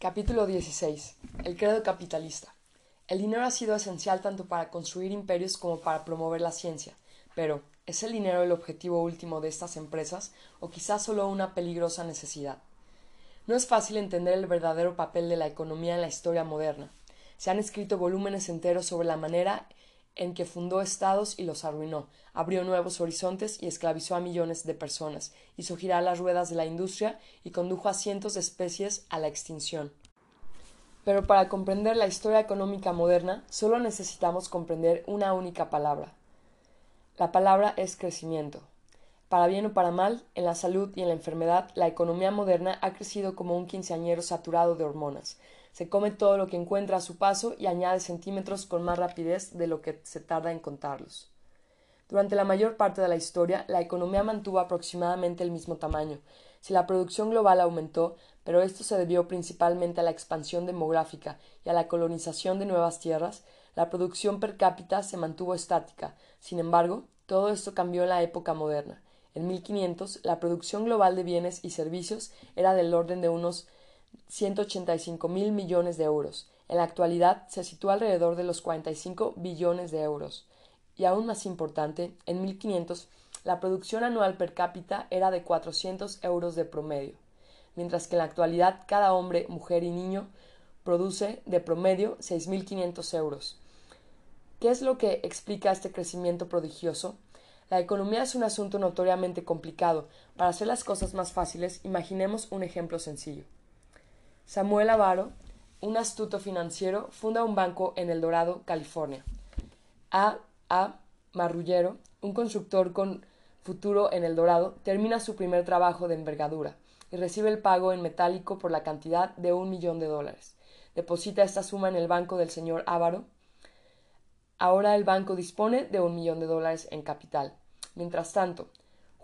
Capítulo 16. El credo capitalista. El dinero ha sido esencial tanto para construir imperios como para promover la ciencia, pero ¿es el dinero el objetivo último de estas empresas o quizás solo una peligrosa necesidad? No es fácil entender el verdadero papel de la economía en la historia moderna. Se han escrito volúmenes enteros sobre la manera en que fundó estados y los arruinó, abrió nuevos horizontes y esclavizó a millones de personas, hizo girar las ruedas de la industria y condujo a cientos de especies a la extinción. Pero para comprender la historia económica moderna solo necesitamos comprender una única palabra. La palabra es crecimiento. Para bien o para mal, en la salud y en la enfermedad, la economía moderna ha crecido como un quinceañero saturado de hormonas, se come todo lo que encuentra a su paso y añade centímetros con más rapidez de lo que se tarda en contarlos. Durante la mayor parte de la historia, la economía mantuvo aproximadamente el mismo tamaño. Si la producción global aumentó, pero esto se debió principalmente a la expansión demográfica y a la colonización de nuevas tierras, la producción per cápita se mantuvo estática. Sin embargo, todo esto cambió en la época moderna. En 1500, la producción global de bienes y servicios era del orden de unos 185 mil millones de euros. En la actualidad se sitúa alrededor de los 45 billones de euros. Y aún más importante, en 1500 la producción anual per cápita era de 400 euros de promedio, mientras que en la actualidad cada hombre, mujer y niño produce de promedio 6.500 euros. ¿Qué es lo que explica este crecimiento prodigioso? La economía es un asunto notoriamente complicado. Para hacer las cosas más fáciles, imaginemos un ejemplo sencillo. Samuel Avaro, un astuto financiero, funda un banco en El Dorado, California. A. A. Marrullero, un constructor con futuro en El Dorado, termina su primer trabajo de envergadura y recibe el pago en metálico por la cantidad de un millón de dólares. Deposita esta suma en el banco del señor Ávaro. Ahora el banco dispone de un millón de dólares en capital. Mientras tanto,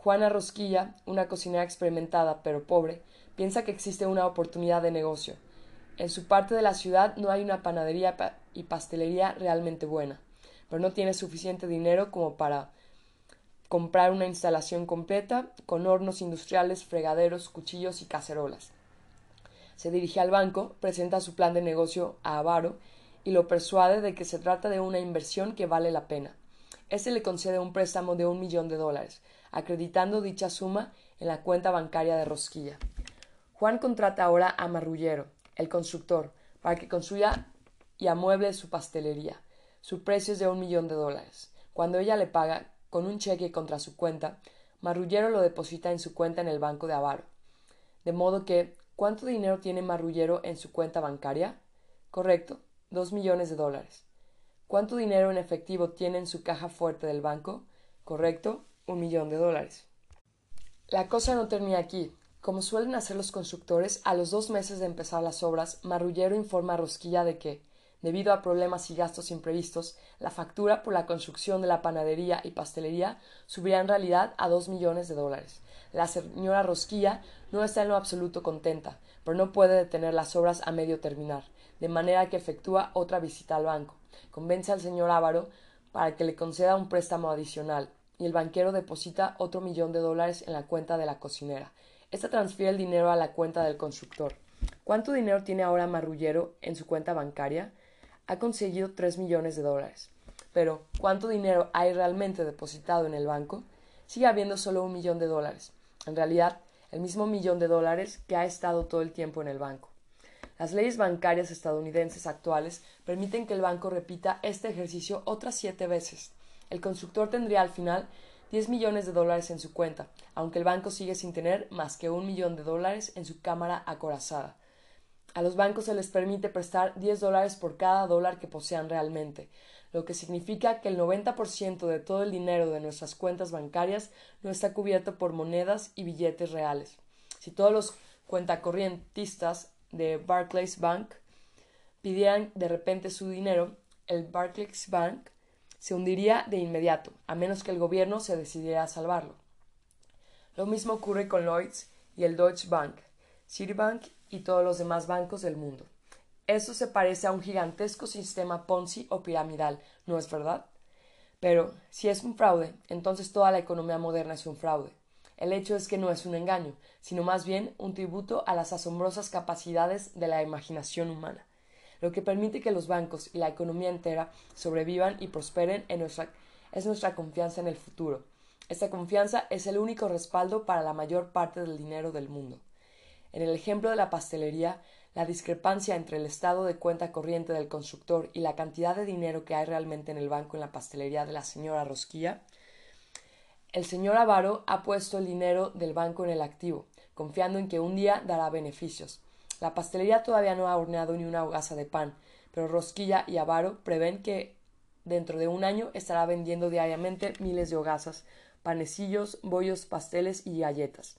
Juana Rosquilla, una cocinera experimentada pero pobre, piensa que existe una oportunidad de negocio. En su parte de la ciudad no hay una panadería y pastelería realmente buena, pero no tiene suficiente dinero como para comprar una instalación completa con hornos industriales, fregaderos, cuchillos y cacerolas. Se dirige al banco, presenta su plan de negocio a Avaro y lo persuade de que se trata de una inversión que vale la pena. Este le concede un préstamo de un millón de dólares, acreditando dicha suma en la cuenta bancaria de Rosquilla. Juan contrata ahora a Marrullero, el constructor, para que construya y amueble su pastelería. Su precio es de un millón de dólares. Cuando ella le paga con un cheque contra su cuenta, Marrullero lo deposita en su cuenta en el banco de Avaro. De modo que, ¿cuánto dinero tiene Marrullero en su cuenta bancaria? Correcto, dos millones de dólares. ¿Cuánto dinero en efectivo tiene en su caja fuerte del banco? Correcto, un millón de dólares. La cosa no termina aquí. Como suelen hacer los constructores, a los dos meses de empezar las obras, Marrullero informa a Rosquilla de que, debido a problemas y gastos imprevistos, la factura por la construcción de la panadería y pastelería subirá en realidad a dos millones de dólares. La señora Rosquilla no está en lo absoluto contenta, pero no puede detener las obras a medio terminar, de manera que efectúa otra visita al banco. Convence al señor Ávaro para que le conceda un préstamo adicional, y el banquero deposita otro millón de dólares en la cuenta de la cocinera, esta transfiere el dinero a la cuenta del constructor. ¿Cuánto dinero tiene ahora Marrullero en su cuenta bancaria? Ha conseguido tres millones de dólares. Pero, ¿cuánto dinero hay realmente depositado en el banco? Sigue habiendo solo un millón de dólares. En realidad, el mismo millón de dólares que ha estado todo el tiempo en el banco. Las leyes bancarias estadounidenses actuales permiten que el banco repita este ejercicio otras siete veces. El constructor tendría al final 10 millones de dólares en su cuenta, aunque el banco sigue sin tener más que un millón de dólares en su cámara acorazada. A los bancos se les permite prestar 10 dólares por cada dólar que posean realmente, lo que significa que el 90% de todo el dinero de nuestras cuentas bancarias no está cubierto por monedas y billetes reales. Si todos los cuentacorrientistas de Barclays Bank pidieran de repente su dinero, el Barclays Bank se hundiría de inmediato, a menos que el gobierno se decidiera a salvarlo. Lo mismo ocurre con Lloyds y el Deutsche Bank, Citibank y todos los demás bancos del mundo. Esto se parece a un gigantesco sistema Ponzi o piramidal, ¿no es verdad? Pero, si es un fraude, entonces toda la economía moderna es un fraude. El hecho es que no es un engaño, sino más bien un tributo a las asombrosas capacidades de la imaginación humana, lo que permite que los bancos y la economía entera sobrevivan y prosperen es nuestra confianza en el futuro. Esta confianza es el único respaldo para la mayor parte del dinero del mundo. En el ejemplo de la pastelería, la discrepancia entre el estado de cuenta corriente del constructor y la cantidad de dinero que hay realmente en el banco en la pastelería de la señora Rosquilla, el señor Avaro ha puesto el dinero del banco en el activo, confiando en que un día dará beneficios. La pastelería todavía no ha horneado ni una hogaza de pan, pero Rosquilla y Avaro prevén que dentro de un año estará vendiendo diariamente miles de hogazas, panecillos, bollos, pasteles y galletas,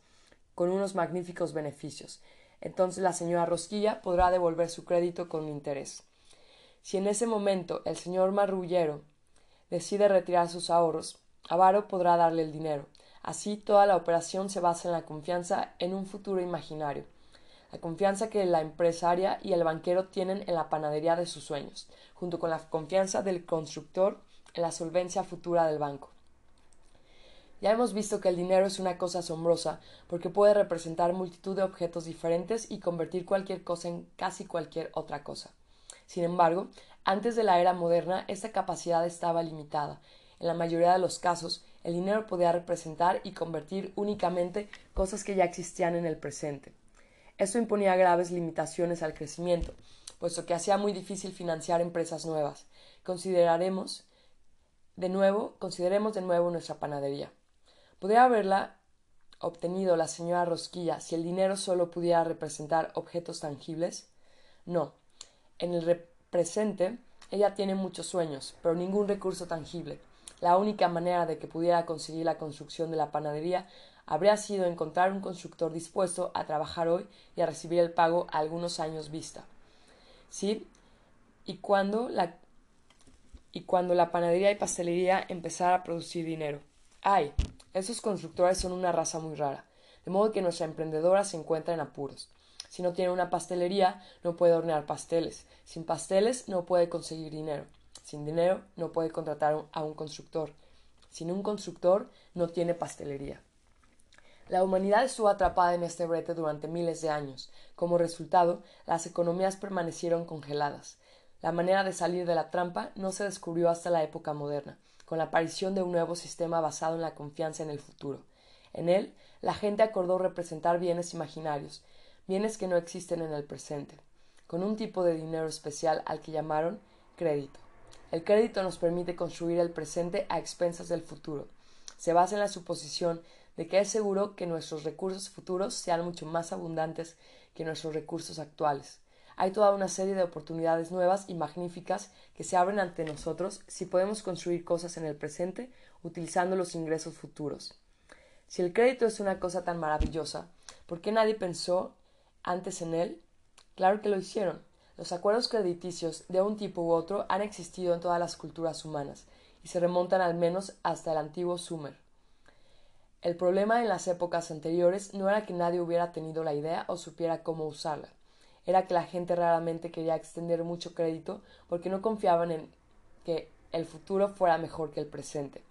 con unos magníficos beneficios, entonces la señora Rosquilla podrá devolver su crédito con interés. Si en ese momento el señor Marrullero decide retirar sus ahorros, Avaro podrá darle el dinero. Así toda la operación se basa en la confianza en un futuro imaginario, la confianza que la empresaria y el banquero tienen en la panadería de sus sueños, junto con la confianza del constructor en la solvencia futura del banco. Ya hemos visto que el dinero es una cosa asombrosa porque puede representar multitud de objetos diferentes y convertir cualquier cosa en casi cualquier otra cosa. Sin embargo, antes de la era moderna esta capacidad estaba limitada. En la mayoría de los casos, el dinero podía representar y convertir únicamente cosas que ya existían en el presente. Esto imponía graves limitaciones al crecimiento, puesto que hacía muy difícil financiar empresas nuevas. Consideraremos de nuevo, consideremos de nuevo nuestra panadería. ¿Podría haberla obtenido la señora Rosquilla si el dinero solo pudiera representar objetos tangibles? No. En el presente ella tiene muchos sueños, pero ningún recurso tangible. La única manera de que pudiera conseguir la construcción de la panadería habría sido encontrar un constructor dispuesto a trabajar hoy y a recibir el pago a algunos años vista. ¿Sí? Y cuando la, y cuando la panadería y pastelería empezara a producir dinero. ¡Ay! Esos constructores son una raza muy rara, de modo que nuestra emprendedora se encuentra en apuros. Si no tiene una pastelería, no puede hornear pasteles. Sin pasteles, no puede conseguir dinero. Sin dinero, no puede contratar a un constructor. Sin un constructor, no tiene pastelería. La humanidad estuvo atrapada en este brete durante miles de años. Como resultado, las economías permanecieron congeladas. La manera de salir de la trampa no se descubrió hasta la época moderna con la aparición de un nuevo sistema basado en la confianza en el futuro. En él, la gente acordó representar bienes imaginarios, bienes que no existen en el presente, con un tipo de dinero especial al que llamaron crédito. El crédito nos permite construir el presente a expensas del futuro. Se basa en la suposición de que es seguro que nuestros recursos futuros sean mucho más abundantes que nuestros recursos actuales hay toda una serie de oportunidades nuevas y magníficas que se abren ante nosotros si podemos construir cosas en el presente utilizando los ingresos futuros. Si el crédito es una cosa tan maravillosa, ¿por qué nadie pensó antes en él? Claro que lo hicieron. Los acuerdos crediticios de un tipo u otro han existido en todas las culturas humanas y se remontan al menos hasta el antiguo Sumer. El problema en las épocas anteriores no era que nadie hubiera tenido la idea o supiera cómo usarla era que la gente raramente quería extender mucho crédito porque no confiaban en que el futuro fuera mejor que el presente.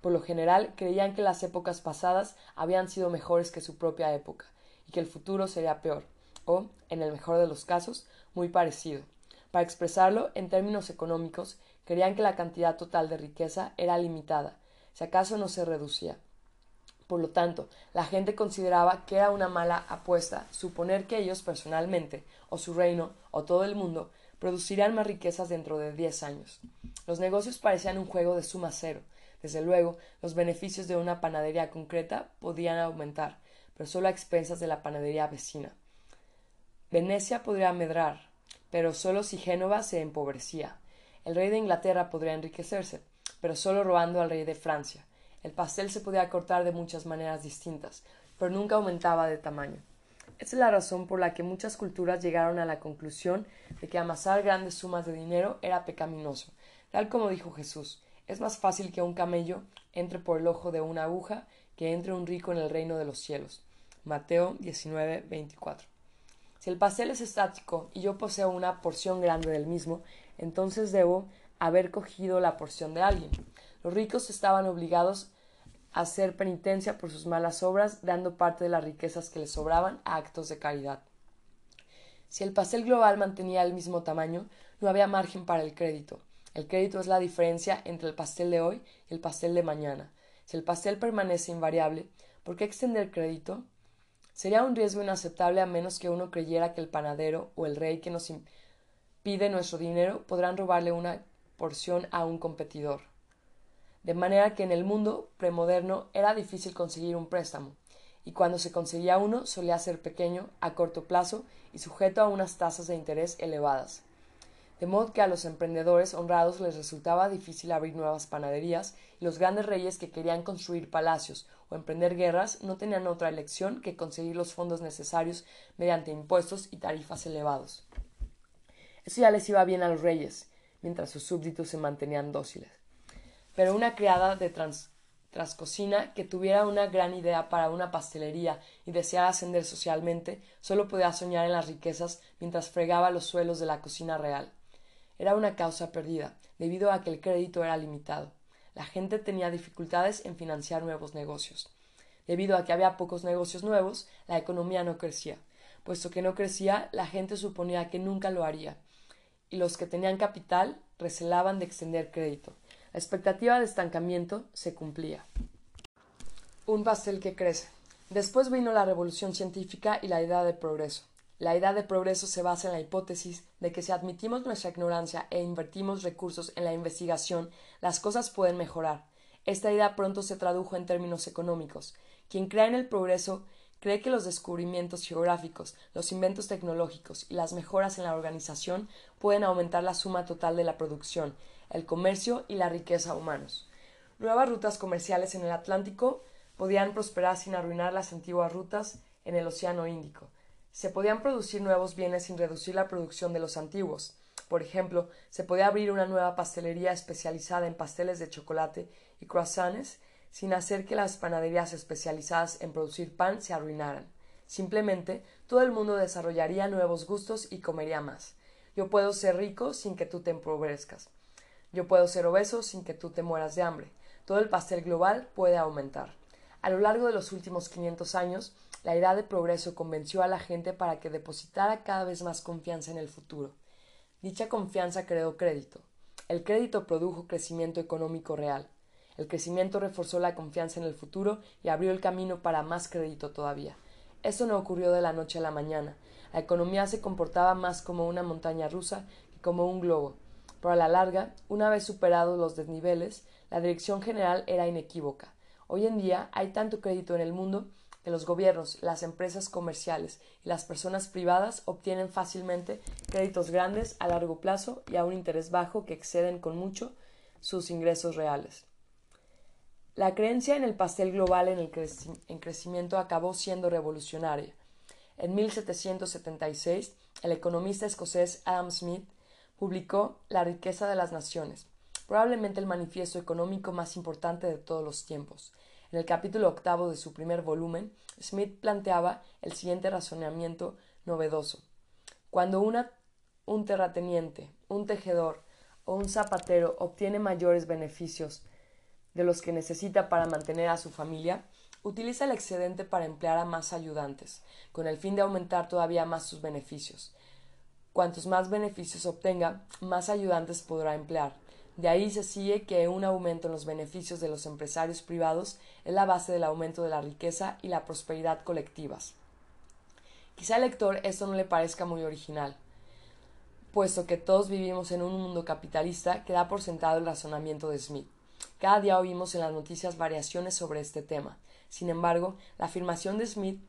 Por lo general creían que las épocas pasadas habían sido mejores que su propia época y que el futuro sería peor, o, en el mejor de los casos, muy parecido. Para expresarlo en términos económicos, creían que la cantidad total de riqueza era limitada, si acaso no se reducía. Por lo tanto, la gente consideraba que era una mala apuesta suponer que ellos personalmente, o su reino, o todo el mundo, producirían más riquezas dentro de diez años. Los negocios parecían un juego de suma cero. Desde luego, los beneficios de una panadería concreta podían aumentar, pero solo a expensas de la panadería vecina. Venecia podría medrar, pero solo si Génova se empobrecía. El rey de Inglaterra podría enriquecerse, pero solo robando al rey de Francia. El pastel se podía cortar de muchas maneras distintas, pero nunca aumentaba de tamaño. Esa es la razón por la que muchas culturas llegaron a la conclusión de que amasar grandes sumas de dinero era pecaminoso. Tal como dijo Jesús, es más fácil que un camello entre por el ojo de una aguja que entre un rico en el reino de los cielos. Mateo 19, 24. Si el pastel es estático y yo poseo una porción grande del mismo, entonces debo haber cogido la porción de alguien. Los ricos estaban obligados hacer penitencia por sus malas obras, dando parte de las riquezas que le sobraban a actos de caridad. Si el pastel global mantenía el mismo tamaño, no había margen para el crédito. El crédito es la diferencia entre el pastel de hoy y el pastel de mañana. Si el pastel permanece invariable, ¿por qué extender crédito? Sería un riesgo inaceptable a menos que uno creyera que el panadero o el rey que nos pide nuestro dinero podrán robarle una porción a un competidor. De manera que en el mundo premoderno era difícil conseguir un préstamo, y cuando se conseguía uno solía ser pequeño, a corto plazo y sujeto a unas tasas de interés elevadas. De modo que a los emprendedores honrados les resultaba difícil abrir nuevas panaderías y los grandes reyes que querían construir palacios o emprender guerras no tenían otra elección que conseguir los fondos necesarios mediante impuestos y tarifas elevados. Eso ya les iba bien a los reyes, mientras sus súbditos se mantenían dóciles. Pero una criada de trascocina que tuviera una gran idea para una pastelería y deseara ascender socialmente, solo podía soñar en las riquezas mientras fregaba los suelos de la cocina real. Era una causa perdida, debido a que el crédito era limitado. La gente tenía dificultades en financiar nuevos negocios. Debido a que había pocos negocios nuevos, la economía no crecía. Puesto que no crecía, la gente suponía que nunca lo haría, y los que tenían capital recelaban de extender crédito. La expectativa de estancamiento se cumplía. Un pastel que crece. Después vino la revolución científica y la idea de progreso. La idea de progreso se basa en la hipótesis de que si admitimos nuestra ignorancia e invertimos recursos en la investigación, las cosas pueden mejorar. Esta idea pronto se tradujo en términos económicos. Quien cree en el progreso cree que los descubrimientos geográficos, los inventos tecnológicos y las mejoras en la organización pueden aumentar la suma total de la producción, el comercio y la riqueza humanos. Nuevas rutas comerciales en el Atlántico podían prosperar sin arruinar las antiguas rutas en el Océano Índico. Se podían producir nuevos bienes sin reducir la producción de los antiguos. Por ejemplo, se podía abrir una nueva pastelería especializada en pasteles de chocolate y croissants sin hacer que las panaderías especializadas en producir pan se arruinaran. Simplemente todo el mundo desarrollaría nuevos gustos y comería más. Yo puedo ser rico sin que tú te empobrezcas. Yo puedo ser obeso sin que tú te mueras de hambre. Todo el pastel global puede aumentar. A lo largo de los últimos 500 años, la idea de progreso convenció a la gente para que depositara cada vez más confianza en el futuro. Dicha confianza creó crédito. El crédito produjo crecimiento económico real. El crecimiento reforzó la confianza en el futuro y abrió el camino para más crédito todavía. Esto no ocurrió de la noche a la mañana. La economía se comportaba más como una montaña rusa que como un globo. Pero a la larga, una vez superados los desniveles, la dirección general era inequívoca. Hoy en día hay tanto crédito en el mundo que los gobiernos, las empresas comerciales y las personas privadas obtienen fácilmente créditos grandes a largo plazo y a un interés bajo que exceden con mucho sus ingresos reales. La creencia en el pastel global en, el en crecimiento acabó siendo revolucionaria. En 1776, el economista escocés Adam Smith publicó La riqueza de las naciones, probablemente el manifiesto económico más importante de todos los tiempos. En el capítulo octavo de su primer volumen, Smith planteaba el siguiente razonamiento novedoso. Cuando una, un terrateniente, un tejedor o un zapatero obtiene mayores beneficios de los que necesita para mantener a su familia, utiliza el excedente para emplear a más ayudantes, con el fin de aumentar todavía más sus beneficios. Cuantos más beneficios obtenga, más ayudantes podrá emplear. De ahí se sigue que un aumento en los beneficios de los empresarios privados es la base del aumento de la riqueza y la prosperidad colectivas. Quizá al lector esto no le parezca muy original, puesto que todos vivimos en un mundo capitalista que da por sentado el razonamiento de Smith. Cada día oímos en las noticias variaciones sobre este tema. Sin embargo, la afirmación de Smith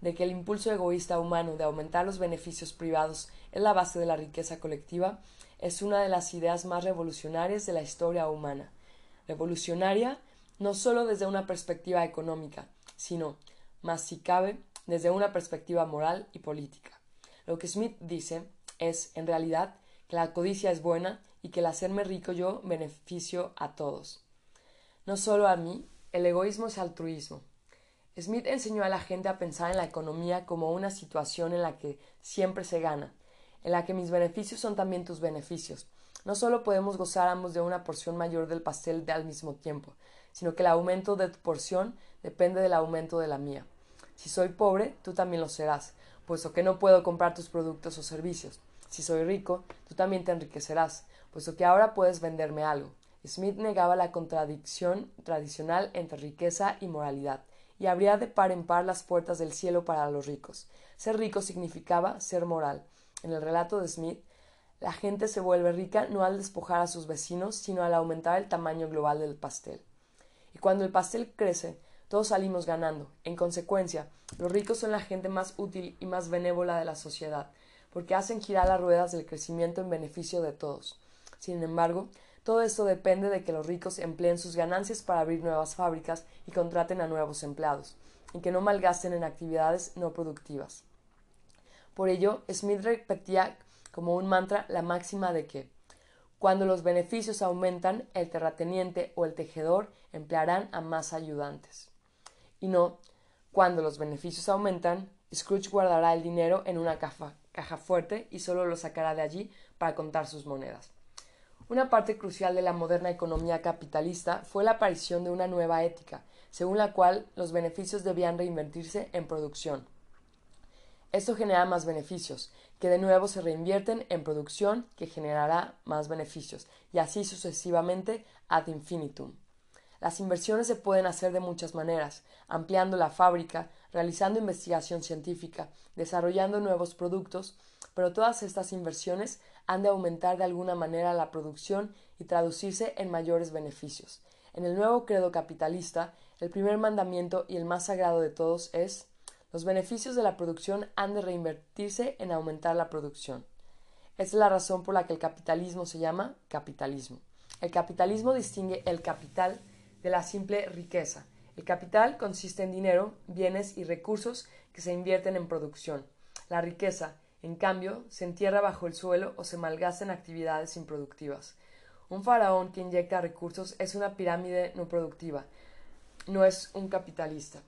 de que el impulso egoísta humano de aumentar los beneficios privados es la base de la riqueza colectiva es una de las ideas más revolucionarias de la historia humana. Revolucionaria no solo desde una perspectiva económica, sino, más si cabe, desde una perspectiva moral y política. Lo que Smith dice es, en realidad, que la codicia es buena y que el hacerme rico yo beneficio a todos no solo a mí, el egoísmo es altruismo. Smith enseñó a la gente a pensar en la economía como una situación en la que siempre se gana, en la que mis beneficios son también tus beneficios. No solo podemos gozar ambos de una porción mayor del pastel de al mismo tiempo, sino que el aumento de tu porción depende del aumento de la mía. Si soy pobre, tú también lo serás, puesto que no puedo comprar tus productos o servicios. Si soy rico, tú también te enriquecerás, puesto que ahora puedes venderme algo. Smith negaba la contradicción tradicional entre riqueza y moralidad, y abría de par en par las puertas del cielo para los ricos. Ser rico significaba ser moral. En el relato de Smith, la gente se vuelve rica no al despojar a sus vecinos, sino al aumentar el tamaño global del pastel. Y cuando el pastel crece, todos salimos ganando. En consecuencia, los ricos son la gente más útil y más benévola de la sociedad, porque hacen girar las ruedas del crecimiento en beneficio de todos. Sin embargo, todo esto depende de que los ricos empleen sus ganancias para abrir nuevas fábricas y contraten a nuevos empleados, y que no malgasten en actividades no productivas. Por ello, Smith repetía como un mantra la máxima de que cuando los beneficios aumentan, el terrateniente o el tejedor emplearán a más ayudantes. Y no, cuando los beneficios aumentan, Scrooge guardará el dinero en una caja, fuerte y solo lo sacará de allí para contar sus monedas. Una parte crucial de la moderna economía capitalista fue la aparición de una nueva ética, según la cual los beneficios debían reinvertirse en producción. Esto genera más beneficios, que de nuevo se reinvierten en producción que generará más beneficios, y así sucesivamente ad infinitum. Las inversiones se pueden hacer de muchas maneras, ampliando la fábrica, realizando investigación científica, desarrollando nuevos productos, pero todas estas inversiones han de aumentar de alguna manera la producción y traducirse en mayores beneficios. En el nuevo credo capitalista, el primer mandamiento y el más sagrado de todos es los beneficios de la producción han de reinvertirse en aumentar la producción. Esta es la razón por la que el capitalismo se llama capitalismo. El capitalismo distingue el capital de la simple riqueza. El capital consiste en dinero, bienes y recursos que se invierten en producción. La riqueza en cambio, se entierra bajo el suelo o se malgasta en actividades improductivas. Un faraón que inyecta recursos es una pirámide no productiva, no es un capitalista.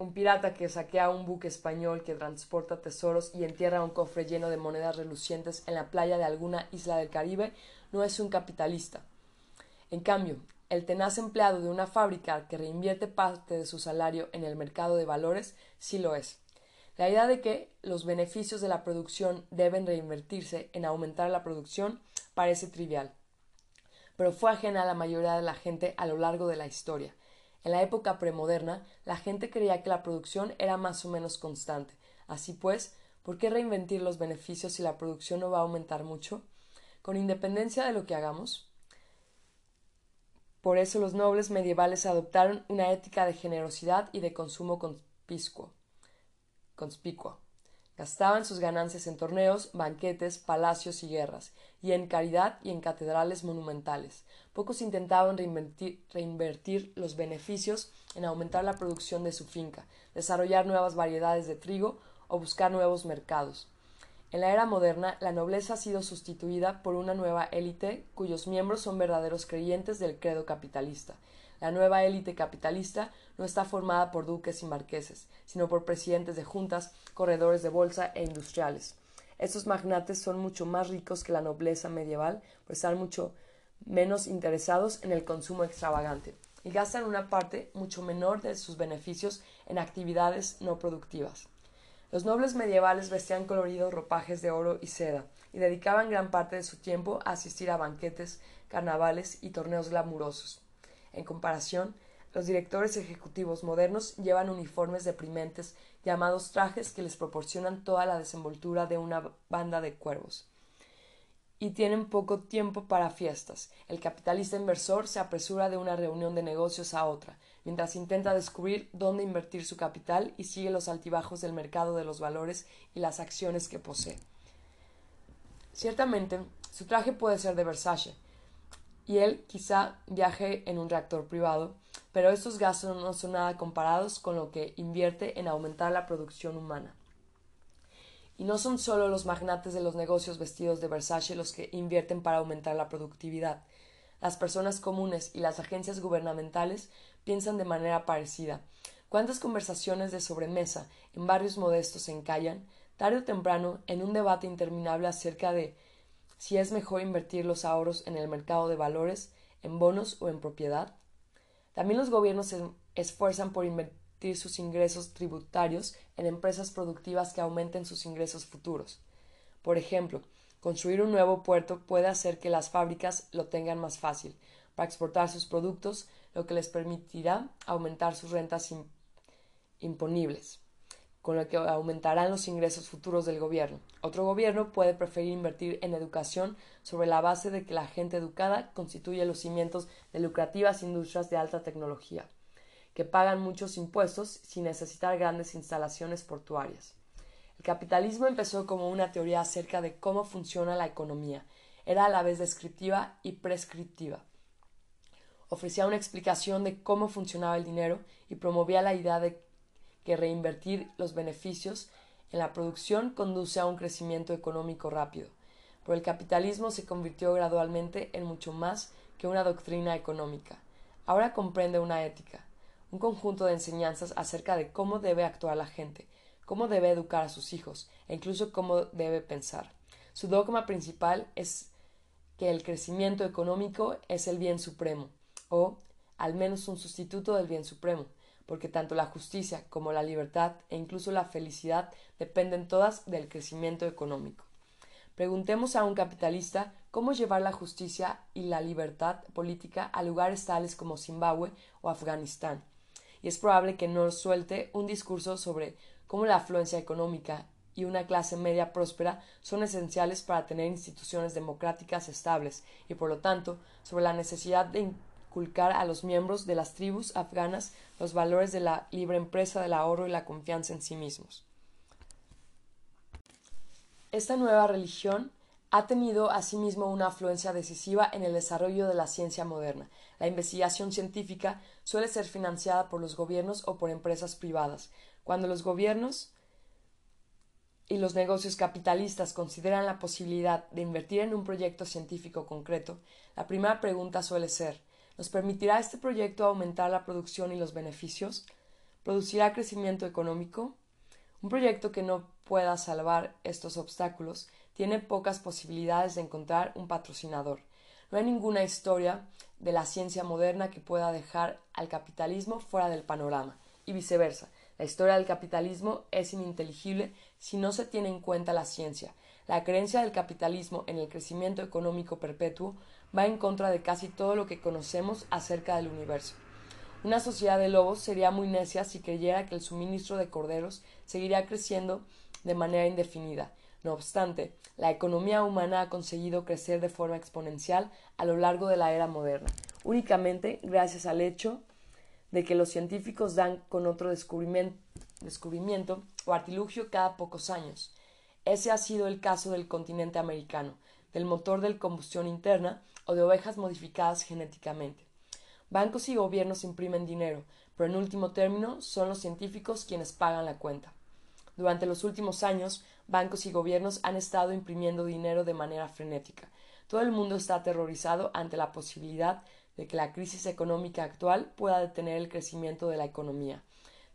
Un pirata que saquea un buque español que transporta tesoros y entierra un cofre lleno de monedas relucientes en la playa de alguna isla del Caribe no es un capitalista. En cambio, el tenaz empleado de una fábrica que reinvierte parte de su salario en el mercado de valores sí lo es. La idea de que los beneficios de la producción deben reinvertirse en aumentar la producción parece trivial, pero fue ajena a la mayoría de la gente a lo largo de la historia. En la época premoderna, la gente creía que la producción era más o menos constante. Así pues, ¿por qué reinventir los beneficios si la producción no va a aumentar mucho? Con independencia de lo que hagamos. Por eso los nobles medievales adoptaron una ética de generosidad y de consumo conspicuo. Gastaban sus ganancias en torneos, banquetes, palacios y guerras, y en caridad y en catedrales monumentales. Pocos intentaban reinvertir, los beneficios en aumentar la producción de su finca, desarrollar nuevas variedades de trigo o buscar nuevos mercados. En la era moderna, la nobleza ha sido sustituida por una nueva élite cuyos miembros son verdaderos creyentes del credo capitalista, la nueva élite capitalista no está formada por duques y marqueses, sino por presidentes de juntas, corredores de bolsa e industriales. Estos magnates son mucho más ricos que la nobleza medieval, pues están mucho menos interesados en el consumo extravagante y gastan una parte mucho menor de sus beneficios en actividades no productivas. Los nobles medievales vestían coloridos ropajes de oro y seda y dedicaban gran parte de su tiempo a asistir a banquetes, carnavales y torneos glamurosos. En comparación, los directores ejecutivos modernos llevan uniformes deprimentes llamados trajes que les proporcionan toda la desenvoltura de una banda de cuervos. Y tienen poco tiempo para fiestas. El capitalista inversor se apresura de una reunión de negocios a otra, mientras intenta descubrir dónde invertir su capital y sigue los altibajos del mercado de los valores y las acciones que posee. Ciertamente, su traje puede ser de Versace, y él quizá viaje en un reactor privado, pero estos gastos no son nada comparados con lo que invierte en aumentar la producción humana. Y no son solo los magnates de los negocios vestidos de Versace los que invierten para aumentar la productividad. Las personas comunes y las agencias gubernamentales piensan de manera parecida. ¿Cuántas conversaciones de sobremesa en barrios modestos se encallan, tarde o temprano, en un debate interminable acerca de si es mejor invertir los ahorros en el mercado de valores, en bonos o en propiedad. También los gobiernos se esfuerzan por invertir sus ingresos tributarios en empresas productivas que aumenten sus ingresos futuros. Por ejemplo, construir un nuevo puerto puede hacer que las fábricas lo tengan más fácil para exportar sus productos, lo que les permitirá aumentar sus rentas imponibles con lo que aumentarán los ingresos futuros del gobierno. Otro gobierno puede preferir invertir en educación sobre la base de que la gente educada constituye los cimientos de lucrativas industrias de alta tecnología, que pagan muchos impuestos sin necesitar grandes instalaciones portuarias. El capitalismo empezó como una teoría acerca de cómo funciona la economía. Era a la vez descriptiva y prescriptiva. Ofrecía una explicación de cómo funcionaba el dinero y promovía la idea de que reinvertir los beneficios en la producción conduce a un crecimiento económico rápido. Pero el capitalismo se convirtió gradualmente en mucho más que una doctrina económica. Ahora comprende una ética, un conjunto de enseñanzas acerca de cómo debe actuar la gente, cómo debe educar a sus hijos e incluso cómo debe pensar. Su dogma principal es que el crecimiento económico es el bien supremo, o al menos un sustituto del bien supremo, porque tanto la justicia como la libertad e incluso la felicidad dependen todas del crecimiento económico. Preguntemos a un capitalista cómo llevar la justicia y la libertad política a lugares tales como Zimbabue o Afganistán, y es probable que nos suelte un discurso sobre cómo la afluencia económica y una clase media próspera son esenciales para tener instituciones democráticas estables y, por lo tanto, sobre la necesidad de inculcar a los miembros de las tribus afganas los valores de la libre empresa, del ahorro y la confianza en sí mismos. Esta nueva religión ha tenido asimismo una afluencia decisiva en el desarrollo de la ciencia moderna. La investigación científica suele ser financiada por los gobiernos o por empresas privadas. Cuando los gobiernos y los negocios capitalistas consideran la posibilidad de invertir en un proyecto científico concreto, la primera pregunta suele ser ¿Nos permitirá este proyecto aumentar la producción y los beneficios? ¿Producirá crecimiento económico? Un proyecto que no pueda salvar estos obstáculos tiene pocas posibilidades de encontrar un patrocinador. No hay ninguna historia de la ciencia moderna que pueda dejar al capitalismo fuera del panorama, y viceversa. La historia del capitalismo es ininteligible si no se tiene en cuenta la ciencia. La creencia del capitalismo en el crecimiento económico perpetuo va en contra de casi todo lo que conocemos acerca del universo. Una sociedad de lobos sería muy necia si creyera que el suministro de corderos seguiría creciendo de manera indefinida. No obstante, la economía humana ha conseguido crecer de forma exponencial a lo largo de la era moderna, únicamente gracias al hecho de que los científicos dan con otro descubrimiento, o artilugio cada pocos años. Ese ha sido el caso del continente americano, del motor de combustión interna o de ovejas modificadas genéticamente. Bancos y gobiernos imprimen dinero, pero en último término son los científicos quienes pagan la cuenta. Durante los últimos años, bancos y gobiernos han estado imprimiendo dinero de manera frenética. Todo el mundo está aterrorizado ante la posibilidad de que la crisis económica actual pueda detener el crecimiento de la economía.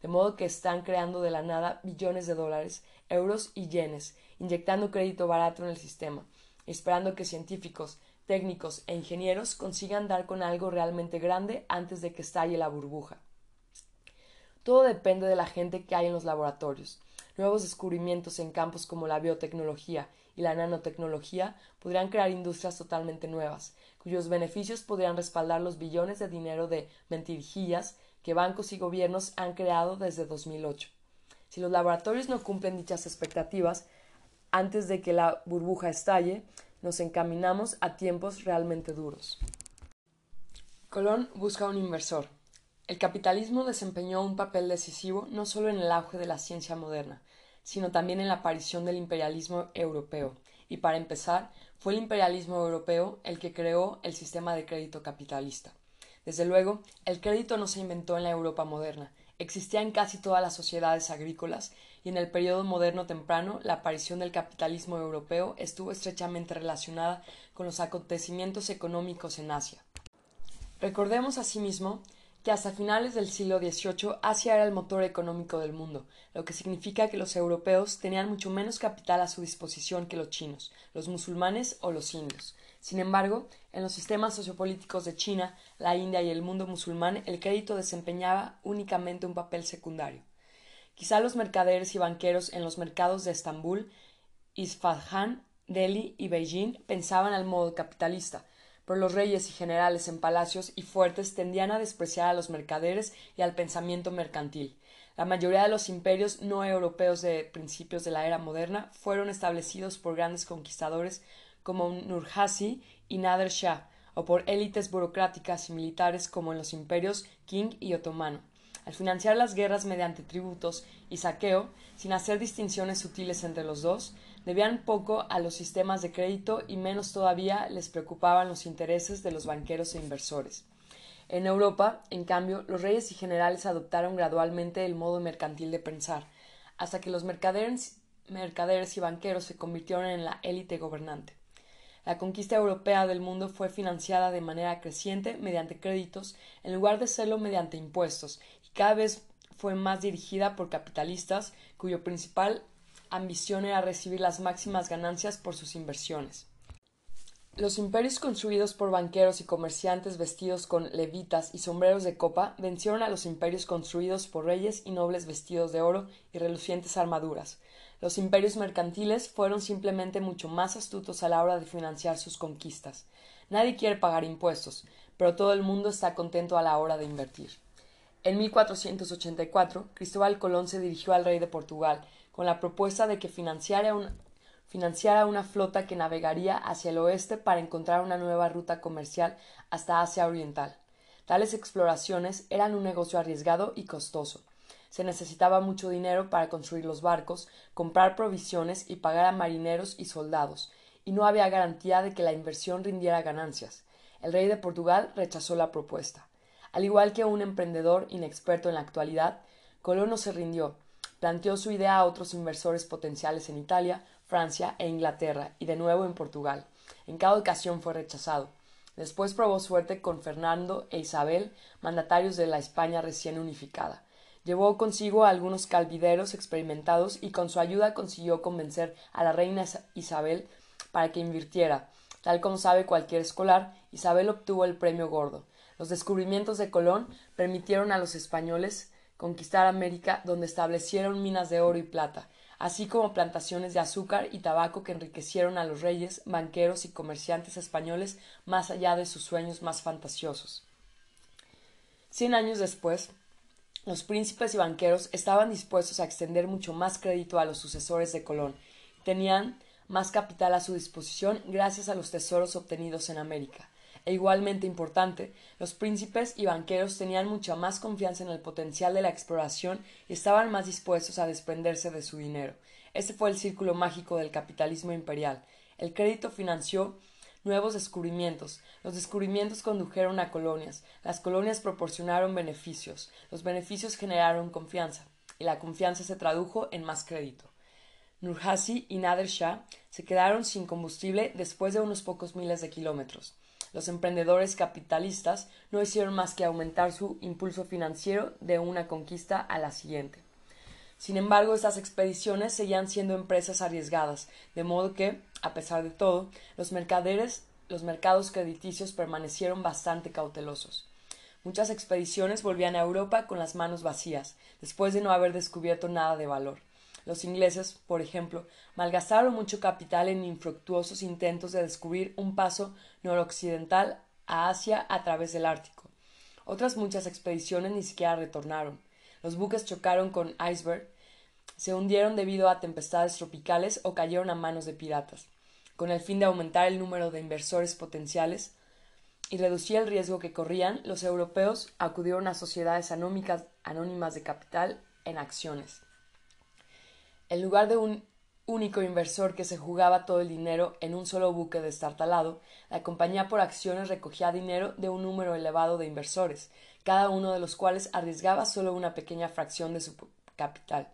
De modo que están creando de la nada billones de dólares, euros y yenes, inyectando crédito barato en el sistema, esperando que científicos, técnicos e ingenieros consigan dar con algo realmente grande antes de que estalle la burbuja. Todo depende de la gente que hay en los laboratorios. Nuevos descubrimientos en campos como la biotecnología y la nanotecnología podrían crear industrias totalmente nuevas, cuyos beneficios podrían respaldar los billones de dinero de mentirijillas que bancos y gobiernos han creado desde 2008. Si los laboratorios no cumplen dichas expectativas antes de que la burbuja estalle, nos encaminamos a tiempos realmente duros. Colón busca un inversor. El capitalismo desempeñó un papel decisivo no solo en el auge de la ciencia moderna, sino también en la aparición del imperialismo europeo, y para empezar, fue el imperialismo europeo el que creó el sistema de crédito capitalista. Desde luego, el crédito no se inventó en la Europa moderna, existía en casi todas las sociedades agrícolas y en el periodo moderno temprano la aparición del capitalismo europeo estuvo estrechamente relacionada con los acontecimientos económicos en Asia. Recordemos asimismo que hasta finales del siglo XVIII Asia era el motor económico del mundo, lo que significa que los europeos tenían mucho menos capital a su disposición que los chinos, los musulmanes o los indios. Sin embargo, en los sistemas sociopolíticos de China, la India y el mundo musulmán, el crédito desempeñaba únicamente un papel secundario. Quizá los mercaderes y banqueros en los mercados de Estambul, Isfahan, Delhi y Beijing pensaban al modo capitalista, pero los reyes y generales en palacios y fuertes tendían a despreciar a los mercaderes y al pensamiento mercantil. La mayoría de los imperios no europeos de principios de la era moderna fueron establecidos por grandes conquistadores como Nurhaci y Nader Shah, o por élites burocráticas y militares como en los imperios Qing y Otomano. Al financiar las guerras mediante tributos y saqueo, sin hacer distinciones sutiles entre los dos, debían poco a los sistemas de crédito y menos todavía les preocupaban los intereses de los banqueros e inversores. En Europa, en cambio, los reyes y generales adoptaron gradualmente el modo mercantil de pensar, hasta que los mercaderes, mercaderes y banqueros se convirtieron en la élite gobernante. La conquista europea del mundo fue financiada de manera creciente mediante créditos en lugar de serlo mediante impuestos y cada vez fue más dirigida por capitalistas cuyo principal ambición era recibir las máximas ganancias por sus inversiones. Los imperios construidos por banqueros y comerciantes vestidos con levitas y sombreros de copa vencieron a los imperios construidos por reyes y nobles vestidos de oro y relucientes armaduras. Los imperios mercantiles fueron simplemente mucho más astutos a la hora de financiar sus conquistas. Nadie quiere pagar impuestos, pero todo el mundo está contento a la hora de invertir. En 1484, Cristóbal Colón se dirigió al rey de Portugal con la propuesta de que financiara, una flota que navegaría hacia el oeste para encontrar una nueva ruta comercial hasta Asia Oriental. Tales exploraciones eran un negocio arriesgado y costoso. Se necesitaba mucho dinero para construir los barcos, comprar provisiones y pagar a marineros y soldados, y no había garantía de que la inversión rindiera ganancias. El rey de Portugal rechazó la propuesta. Al igual que un emprendedor inexperto en la actualidad, Colón no se rindió planteó su idea a otros inversores potenciales en Italia, Francia e Inglaterra y de nuevo en Portugal. En cada ocasión fue rechazado. Después probó suerte con Fernando e Isabel, mandatarios de la España recién unificada. Llevó consigo a algunos calvideros experimentados y con su ayuda consiguió convencer a la reina Isabel para que invirtiera. Tal como sabe cualquier escolar, Isabel obtuvo el premio gordo. Los descubrimientos de Colón permitieron a los españoles conquistar América, donde establecieron minas de oro y plata, así como plantaciones de azúcar y tabaco que enriquecieron a los reyes, banqueros y comerciantes españoles más allá de sus sueños más fantasiosos. Cien años después, los príncipes y banqueros estaban dispuestos a extender mucho más crédito a los sucesores de Colón, tenían más capital a su disposición gracias a los tesoros obtenidos en América e igualmente importante, los príncipes y banqueros tenían mucha más confianza en el potencial de la exploración y estaban más dispuestos a desprenderse de su dinero. Este fue el círculo mágico del capitalismo imperial. El crédito financió nuevos descubrimientos. Los descubrimientos condujeron a colonias. Las colonias proporcionaron beneficios. Los beneficios generaron confianza. Y la confianza se tradujo en más crédito. Nurhaci y Nader Shah se quedaron sin combustible después de unos pocos miles de kilómetros los emprendedores capitalistas no hicieron más que aumentar su impulso financiero de una conquista a la siguiente. Sin embargo, estas expediciones seguían siendo empresas arriesgadas, de modo que, a pesar de todo, los mercaderes, los mercados crediticios permanecieron bastante cautelosos. Muchas expediciones volvían a Europa con las manos vacías, después de no haber descubierto nada de valor. Los ingleses, por ejemplo, malgastaron mucho capital en infructuosos intentos de descubrir un paso noroccidental a Asia a través del Ártico. Otras muchas expediciones ni siquiera retornaron. Los buques chocaron con iceberg, se hundieron debido a tempestades tropicales o cayeron a manos de piratas. Con el fin de aumentar el número de inversores potenciales y reducir el riesgo que corrían, los europeos acudieron a sociedades anónimas de capital en acciones. En lugar de un único inversor que se jugaba todo el dinero en un solo buque destartalado, la compañía por acciones recogía dinero de un número elevado de inversores, cada uno de los cuales arriesgaba solo una pequeña fracción de su capital.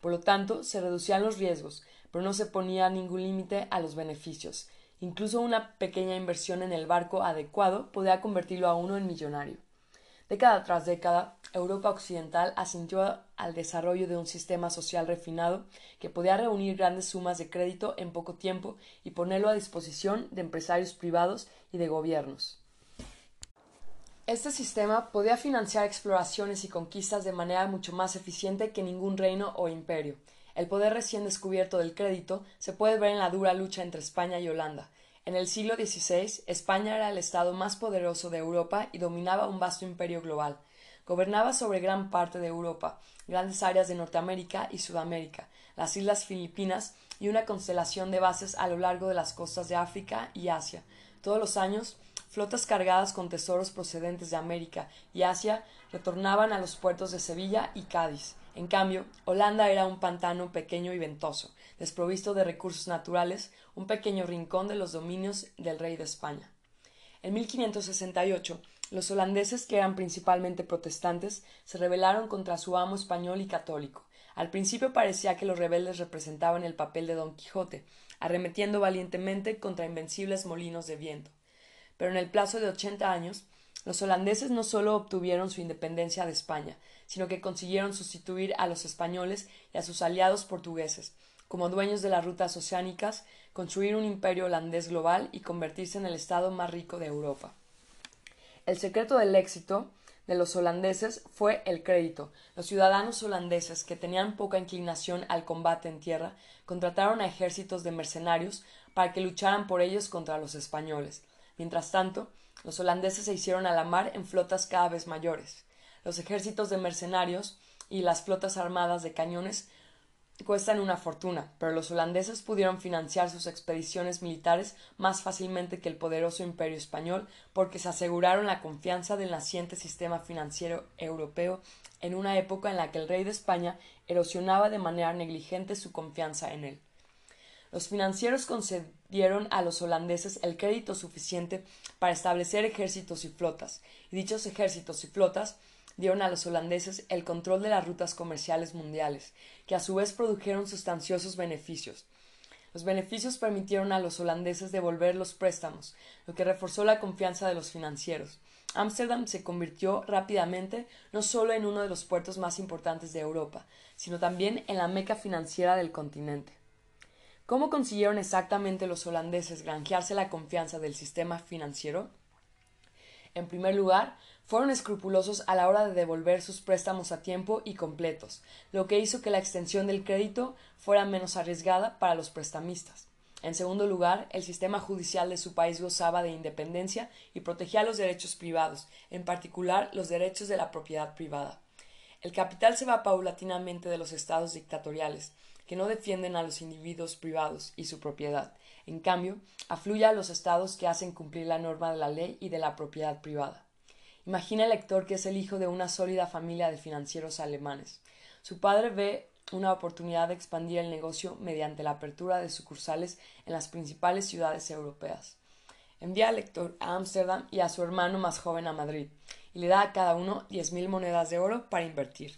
Por lo tanto, se reducían los riesgos, pero no se ponía ningún límite a los beneficios. Incluso una pequeña inversión en el barco adecuado podía convertirlo a uno en millonario. Década tras década, Europa Occidental asintió al desarrollo de un sistema social refinado que podía reunir grandes sumas de crédito en poco tiempo y ponerlo a disposición de empresarios privados y de gobiernos. Este sistema podía financiar exploraciones y conquistas de manera mucho más eficiente que ningún reino o imperio. El poder recién descubierto del crédito se puede ver en la dura lucha entre España y Holanda. En el siglo XVI, España era el estado más poderoso de Europa y dominaba un vasto imperio global. Gobernaba sobre gran parte de Europa, grandes áreas de Norteamérica y Sudamérica, las islas Filipinas y una constelación de bases a lo largo de las costas de África y Asia. Todos los años, flotas cargadas con tesoros procedentes de América y Asia retornaban a los puertos de Sevilla y Cádiz. En cambio, Holanda era un pantano pequeño y ventoso, desprovisto de recursos naturales, un pequeño rincón de los dominios del rey de España. En 1568, los holandeses, que eran principalmente protestantes, se rebelaron contra su amo español y católico. Al principio parecía que los rebeldes representaban el papel de Don Quijote, arremetiendo valientemente contra invencibles molinos de viento. Pero en el plazo de ochenta años, los holandeses no solo obtuvieron su independencia de España, sino que consiguieron sustituir a los españoles y a sus aliados portugueses, como dueños de las rutas oceánicas, construir un imperio holandés global y convertirse en el estado más rico de Europa. El secreto del éxito de los holandeses fue el crédito. Los ciudadanos holandeses, que tenían poca inclinación al combate en tierra, contrataron a ejércitos de mercenarios para que lucharan por ellos contra los españoles. Mientras tanto, los holandeses se hicieron a la mar en flotas cada vez mayores. Los ejércitos de mercenarios y las flotas armadas de cañones cuestan una fortuna, pero los holandeses pudieron financiar sus expediciones militares más fácilmente que el poderoso imperio español porque se aseguraron la confianza del naciente sistema financiero europeo en una época en la que el rey de España erosionaba de manera negligente su confianza en él. Los financieros concedieron a los holandeses el crédito suficiente para establecer ejércitos y flotas, y dichos ejércitos y flotas dieron a los holandeses el control de las rutas comerciales mundiales, que a su vez produjeron sustanciosos beneficios. Los beneficios permitieron a los holandeses devolver los préstamos, lo que reforzó la confianza de los financieros. Ámsterdam se convirtió rápidamente no solo en uno de los puertos más importantes de Europa, sino también en la meca financiera del continente. ¿Cómo consiguieron exactamente los holandeses granjearse la confianza del sistema financiero? En primer lugar, fueron escrupulosos a la hora de devolver sus préstamos a tiempo y completos, lo que hizo que la extensión del crédito fuera menos arriesgada para los prestamistas. En segundo lugar, el sistema judicial de su país gozaba de independencia y protegía los derechos privados, en particular los derechos de la propiedad privada. El capital se va paulatinamente de los estados dictatoriales, que no defienden a los individuos privados y su propiedad. En cambio, afluye a los estados que hacen cumplir la norma de la ley y de la propiedad privada. Imagina el lector que es el hijo de una sólida familia de financieros alemanes. Su padre ve una oportunidad de expandir el negocio mediante la apertura de sucursales en las principales ciudades europeas. Envía al lector a Ámsterdam y a su hermano más joven a Madrid, y le da a cada uno diez mil monedas de oro para invertir.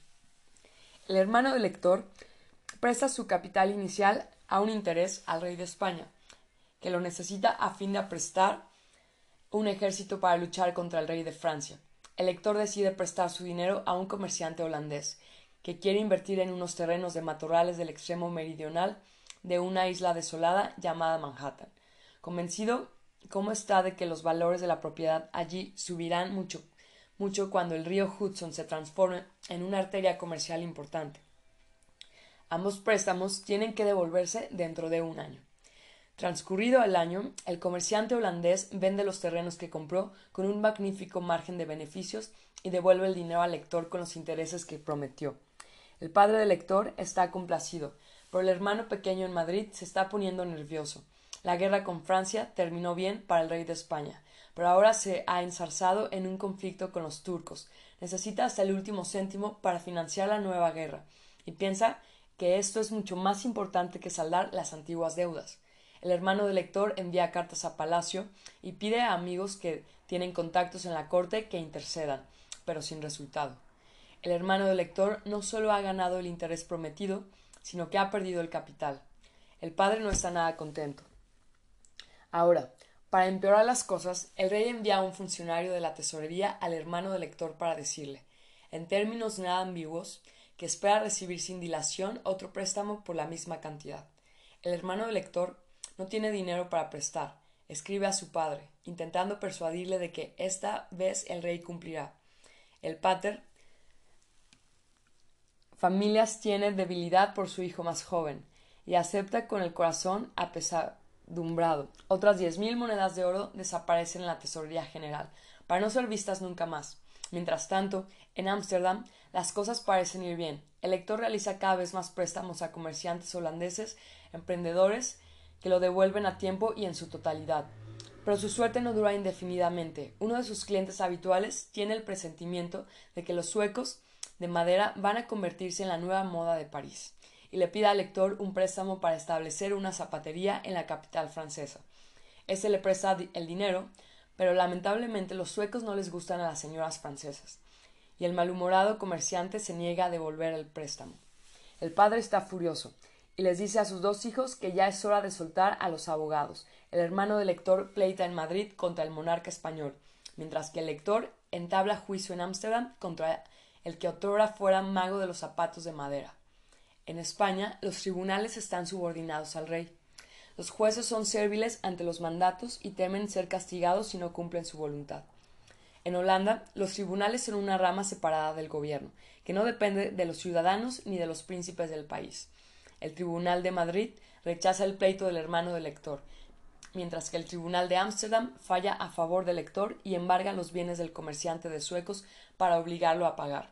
El hermano del lector presta su capital inicial a un interés al rey de España, que lo necesita a fin de prestar un ejército para luchar contra el rey de Francia. El lector decide prestar su dinero a un comerciante holandés que quiere invertir en unos terrenos de matorrales del extremo meridional de una isla desolada llamada Manhattan. Convencido cómo está de que los valores de la propiedad allí subirán mucho, mucho cuando el río Hudson se transforme en una arteria comercial importante. Ambos préstamos tienen que devolverse dentro de un año. Transcurrido el año, el comerciante holandés vende los terrenos que compró con un magnífico margen de beneficios y devuelve el dinero al lector con los intereses que prometió. El padre del lector está complacido, pero el hermano pequeño en Madrid se está poniendo nervioso. La guerra con Francia terminó bien para el rey de España, pero ahora se ha ensarzado en un conflicto con los turcos. Necesita hasta el último céntimo para financiar la nueva guerra, y piensa que esto es mucho más importante que saldar las antiguas deudas. El hermano del lector envía cartas a Palacio y pide a amigos que tienen contactos en la corte que intercedan, pero sin resultado. El hermano del lector no solo ha ganado el interés prometido, sino que ha perdido el capital. El padre no está nada contento. Ahora, Para empeorar las cosas, el rey envía a un funcionario de la tesorería al hermano del lector para decirle, en términos nada ambiguos, que espera recibir sin dilación otro préstamo por la misma cantidad. El hermano del lector no tiene dinero para prestar, escribe a su padre, intentando persuadirle de que esta vez el rey cumplirá. El pater familias tiene debilidad por su hijo más joven, y acepta con el corazón apesadumbrado. Otras diez mil monedas de oro desaparecen en la tesorería general, para no ser vistas nunca más. Mientras tanto, en Ámsterdam las cosas parecen ir bien. El lector realiza cada vez más préstamos a comerciantes holandeses, emprendedores, que lo devuelven a tiempo y en su totalidad. Pero su suerte no dura indefinidamente. Uno de sus clientes habituales tiene el presentimiento de que los suecos de madera van a convertirse en la nueva moda de París, y le pide al lector un préstamo para establecer una zapatería en la capital francesa. Este le presta el dinero, pero lamentablemente los suecos no les gustan a las señoras francesas, y el malhumorado comerciante se niega a devolver el préstamo. El padre está furioso, y les dice a sus dos hijos que ya es hora de soltar a los abogados. El hermano del lector pleita en Madrid contra el monarca español, mientras que el lector entabla juicio en Ámsterdam contra el que otrora fuera mago de los zapatos de madera. En España, los tribunales están subordinados al rey. Los jueces son serviles ante los mandatos y temen ser castigados si no cumplen su voluntad. En Holanda, los tribunales son una rama separada del gobierno, que no depende de los ciudadanos ni de los príncipes del país. El Tribunal de Madrid rechaza el pleito del hermano del lector, mientras que el Tribunal de Ámsterdam falla a favor del lector y embarga los bienes del comerciante de suecos para obligarlo a pagar.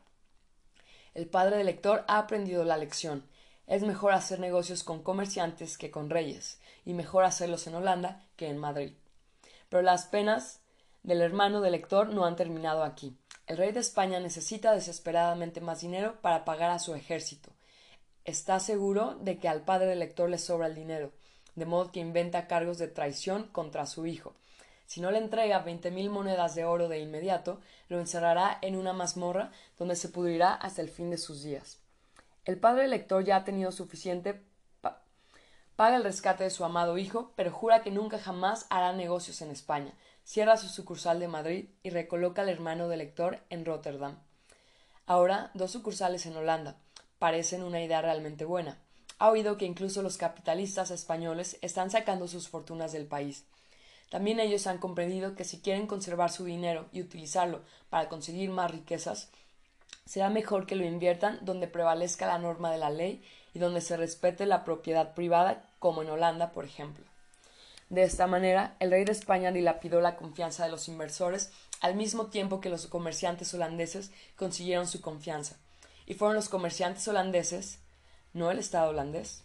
El padre del lector ha aprendido la lección. Es mejor hacer negocios con comerciantes que con reyes, y mejor hacerlos en Holanda que en Madrid. Pero las penas del hermano del lector no han terminado aquí. El rey de España necesita desesperadamente más dinero para pagar a su ejército, está seguro de que al padre del lector le sobra el dinero, de modo que inventa cargos de traición contra su hijo. Si no le entrega veinte mil monedas de oro de inmediato, lo encerrará en una mazmorra donde se pudrirá hasta el fin de sus días. El padre del lector ya ha tenido suficiente paga el rescate de su amado hijo, pero jura que nunca jamás hará negocios en España, cierra su sucursal de Madrid y recoloca al hermano del lector en Rotterdam. Ahora dos sucursales en Holanda, parecen una idea realmente buena. Ha oído que incluso los capitalistas españoles están sacando sus fortunas del país. También ellos han comprendido que si quieren conservar su dinero y utilizarlo para conseguir más riquezas, será mejor que lo inviertan donde prevalezca la norma de la ley y donde se respete la propiedad privada, como en Holanda, por ejemplo. De esta manera, el rey de España dilapidó la confianza de los inversores al mismo tiempo que los comerciantes holandeses consiguieron su confianza y fueron los comerciantes holandeses, no el Estado holandés,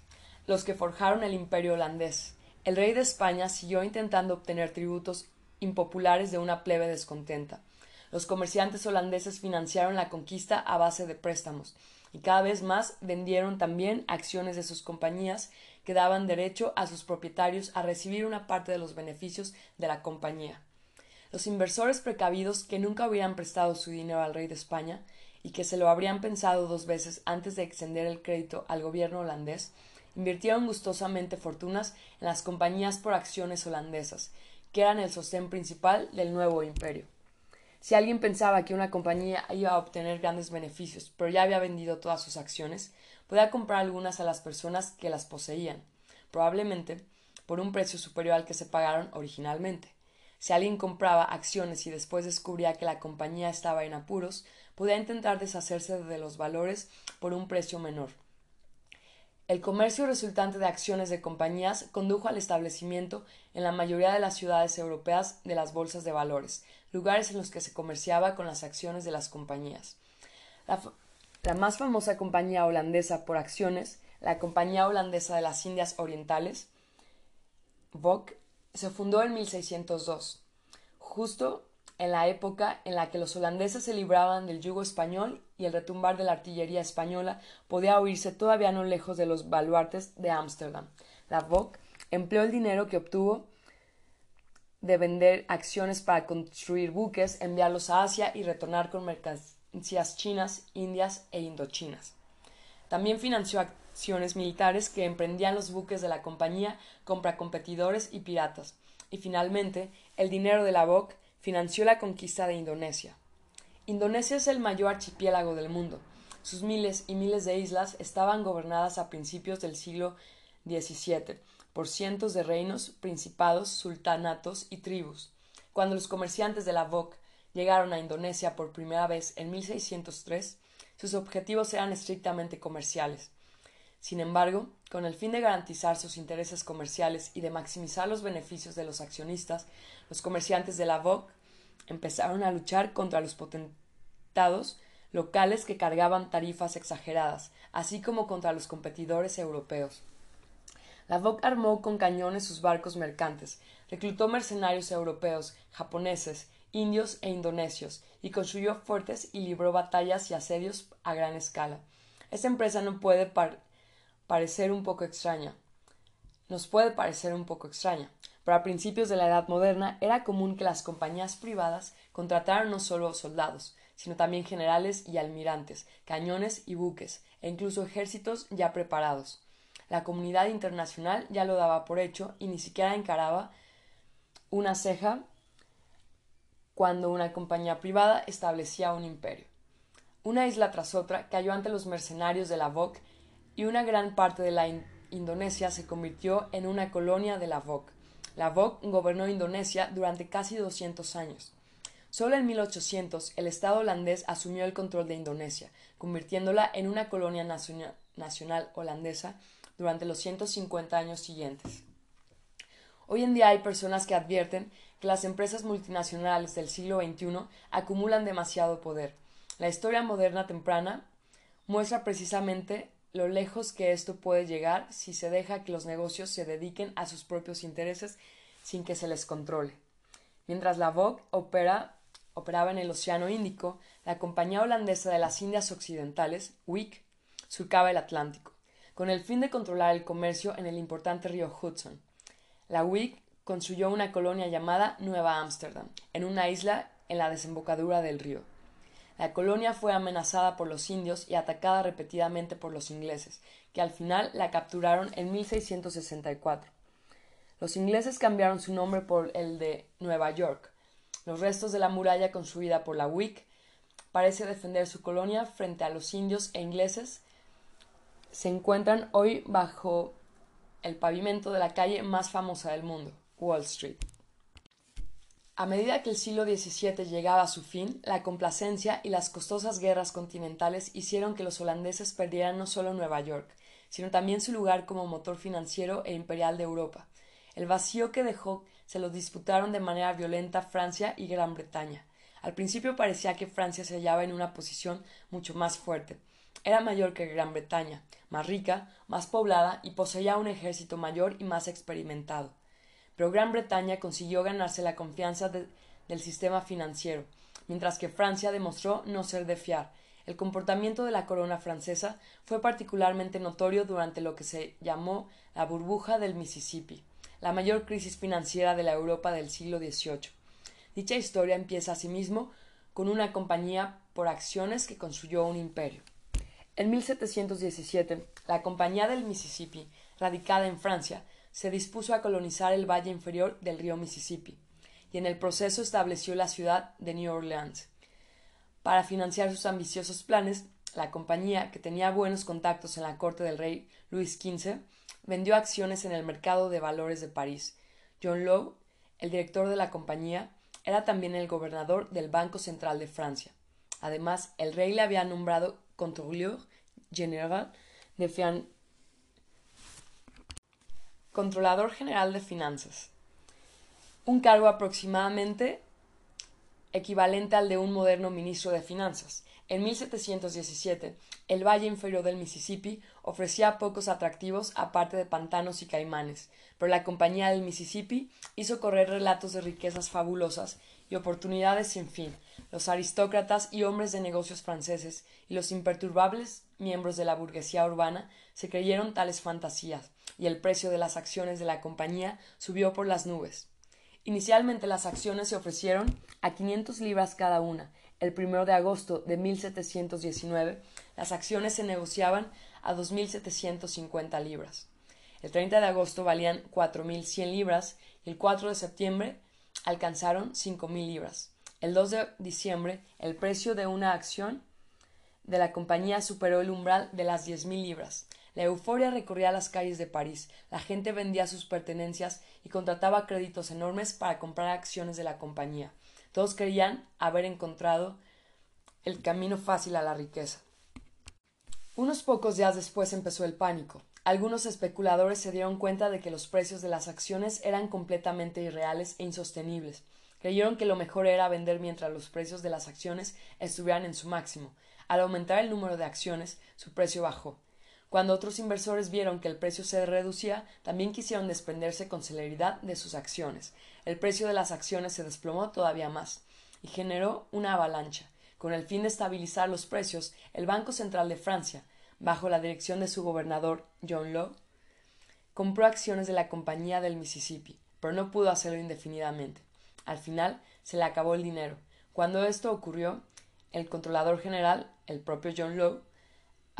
los que forjaron el imperio holandés. El rey de España siguió intentando obtener tributos impopulares de una plebe descontenta. Los comerciantes holandeses financiaron la conquista a base de préstamos, y cada vez más vendieron también acciones de sus compañías que daban derecho a sus propietarios a recibir una parte de los beneficios de la compañía. Los inversores precavidos que nunca hubieran prestado su dinero al rey de España y que se lo habrían pensado dos veces antes de extender el crédito al gobierno holandés, invirtieron gustosamente fortunas en las compañías por acciones holandesas, que eran el sostén principal del nuevo imperio. Si alguien pensaba que una compañía iba a obtener grandes beneficios, pero ya había vendido todas sus acciones, podía comprar algunas a las personas que las poseían, probablemente por un precio superior al que se pagaron originalmente. Si alguien compraba acciones y después descubría que la compañía estaba en apuros, podía intentar deshacerse de los valores por un precio menor. El comercio resultante de acciones de compañías condujo al establecimiento en la mayoría de las ciudades europeas de las bolsas de valores, lugares en los que se comerciaba con las acciones de las compañías. La, más famosa compañía holandesa por acciones, la Compañía Holandesa de las Indias Orientales, VOC, se fundó en 1602, justo en la época en la que los holandeses se libraban del yugo español y el retumbar de la artillería española podía oírse todavía no lejos de los baluartes de Ámsterdam. La VOC empleó el dinero que obtuvo de vender acciones para construir buques, enviarlos a Asia y retornar con mercancías chinas, indias e indochinas. También financió acciones militares que emprendían los buques de la compañía contra competidores y piratas. Y finalmente, el dinero de la BOC financió la conquista de Indonesia. Indonesia es el mayor archipiélago del mundo. Sus miles y miles de islas estaban gobernadas a principios del siglo XVII por cientos de reinos, principados, sultanatos y tribus. Cuando los comerciantes de la BOC llegaron a Indonesia por primera vez en 1603, sus objetivos eran estrictamente comerciales. Sin embargo, con el fin de garantizar sus intereses comerciales y de maximizar los beneficios de los accionistas, los comerciantes de la VOC empezaron a luchar contra los potentados locales que cargaban tarifas exageradas, así como contra los competidores europeos. La VOC armó con cañones sus barcos mercantes, reclutó mercenarios europeos, japoneses, indios e indonesios, y construyó fuertes y libró batallas y asedios a gran escala. Esta empresa no puede parecer un poco extraña. Nos puede parecer un poco extraña, pero a principios de la Edad Moderna era común que las compañías privadas contrataran no solo soldados, sino también generales y almirantes, cañones y buques, e incluso ejércitos ya preparados. La comunidad internacional ya lo daba por hecho y ni siquiera encaraba una ceja cuando una compañía privada establecía un imperio. Una isla tras otra cayó ante los mercenarios de la VOC y una gran parte de la Indonesia se convirtió en una colonia de la VOC. La VOC gobernó Indonesia durante casi 200 años. Solo en 1800 el Estado holandés asumió el control de Indonesia, convirtiéndola en una colonia nacional holandesa durante los 150 años siguientes. Hoy en día hay personas que advierten que las empresas multinacionales del siglo XXI acumulan demasiado poder. La historia moderna temprana muestra precisamente lo lejos que esto puede llegar si se deja que los negocios se dediquen a sus propios intereses sin que se les controle. Mientras la Vogue opera, operaba en el Océano Índico, la compañía holandesa de las Indias Occidentales, WIC, surcaba el Atlántico con el fin de controlar el comercio en el importante río Hudson. La WIC construyó una colonia llamada Nueva Ámsterdam, en una isla en la desembocadura del río. La colonia fue amenazada por los indios y atacada repetidamente por los ingleses, que al final la capturaron en 1664. Los ingleses cambiaron su nombre por el de Nueva York. Los restos de la muralla construida por la WIC parece defender su colonia frente a los indios e ingleses se encuentran hoy bajo el pavimento de la calle más famosa del mundo, Wall Street. A medida que el siglo XVII llegaba a su fin, la complacencia y las costosas guerras continentales hicieron que los holandeses perdieran no solo Nueva York, sino también su lugar como motor financiero e imperial de Europa. El vacío que dejó se lo disputaron de manera violenta Francia y Gran Bretaña. Al principio parecía que Francia se hallaba en una posición mucho más fuerte, era mayor que Gran Bretaña, más rica, más poblada y poseía un ejército mayor y más experimentado. Pero Gran Bretaña consiguió ganarse la confianza del sistema financiero, mientras que Francia demostró no ser de fiar. El comportamiento de la corona francesa fue particularmente notorio durante lo que se llamó la burbuja del Mississippi, la mayor crisis financiera de la Europa del siglo XVIII. Dicha historia empieza asimismo con una compañía por acciones que construyó un imperio. En 1717, la Compañía del Mississippi, radicada en Francia, se dispuso a colonizar el valle inferior del río Mississippi, y en el proceso estableció la ciudad de New Orleans. Para financiar sus ambiciosos planes, la compañía, que tenía buenos contactos en la corte del rey Luis XV, vendió acciones en el mercado de valores de París. John Lowe, el director de la compañía, era también el gobernador del Banco Central de Francia. Además, el rey le había nombrado controleur general de controlador general de finanzas, un cargo aproximadamente equivalente al de un moderno ministro de finanzas. En 1717, el valle inferior del Mississippi ofrecía pocos atractivos aparte de pantanos y caimanes, pero la Compañía del Mississippi hizo correr relatos de riquezas fabulosas y oportunidades sin fin. Los aristócratas y hombres de negocios franceses y los imperturbables miembros de la burguesía urbana se creyeron tales fantasías, y el precio de las acciones de la compañía subió por las nubes. Inicialmente las acciones se ofrecieron a 500 libras cada una. El primero de agosto de 1719 las acciones se negociaban a 2.750 libras. El 30 de agosto valían 4.100 libras y el 4 de septiembre alcanzaron 5.000 libras. El 2 de diciembre el precio de una acción de la compañía superó el umbral de las 10.000 libras. La euforia recorría las calles de París. La gente vendía sus pertenencias y contrataba créditos enormes para comprar acciones de la compañía. Todos creían haber encontrado el camino fácil a la riqueza. Unos pocos días después empezó el pánico. Algunos especuladores se dieron cuenta de que los precios de las acciones eran completamente irreales e insostenibles. Creyeron que lo mejor era vender mientras los precios de las acciones estuvieran en su máximo. Al aumentar el número de acciones, su precio bajó. Cuando otros inversores vieron que el precio se reducía, también quisieron desprenderse con celeridad de sus acciones. El precio de las acciones se desplomó todavía más y generó una avalancha. Con el fin de estabilizar los precios, el Banco Central de Francia, bajo la dirección de su gobernador John Law, compró acciones de la Compañía del Mississippi, pero no pudo hacerlo indefinidamente. Al final se le acabó el dinero. Cuando esto ocurrió, el controlador general, el propio John Law,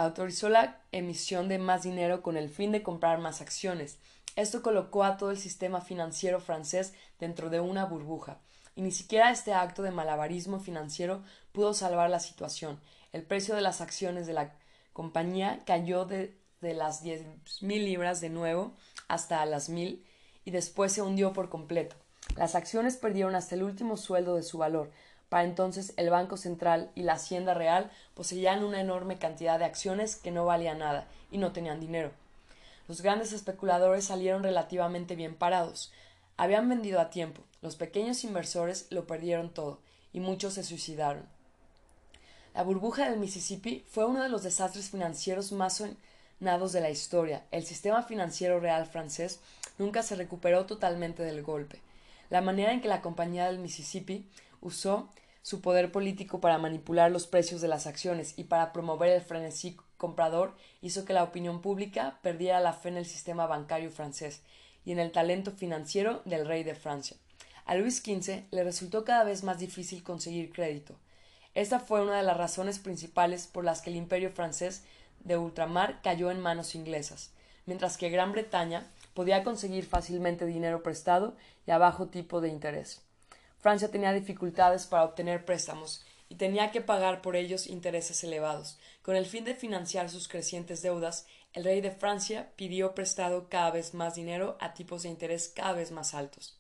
autorizó la emisión de más dinero con el fin de comprar más acciones. Esto colocó a todo el sistema financiero francés dentro de una burbuja, y ni siquiera este acto de malabarismo financiero pudo salvar la situación. El precio de las acciones de la compañía cayó de, las diez mil libras de nuevo hasta las mil y después se hundió por completo. Las acciones perdieron hasta el último sueldo de su valor, para entonces el Banco Central y la Hacienda Real poseían una enorme cantidad de acciones que no valían nada y no tenían dinero. Los grandes especuladores salieron relativamente bien parados. Habían vendido a tiempo. Los pequeños inversores lo perdieron todo y muchos se suicidaron. La burbuja del Mississippi fue uno de los desastres financieros más sonados de la historia. El sistema financiero real francés nunca se recuperó totalmente del golpe. La manera en que la Compañía del Mississippi usó su poder político para manipular los precios de las acciones y para promover el frenesí comprador hizo que la opinión pública perdiera la fe en el sistema bancario francés y en el talento financiero del rey de Francia. A Luis XV le resultó cada vez más difícil conseguir crédito. Esta fue una de las razones principales por las que el imperio francés de ultramar cayó en manos inglesas, mientras que Gran Bretaña podía conseguir fácilmente dinero prestado y a bajo tipo de interés. Francia tenía dificultades para obtener préstamos y tenía que pagar por ellos intereses elevados. Con el fin de financiar sus crecientes deudas, el rey de Francia pidió prestado cada vez más dinero a tipos de interés cada vez más altos.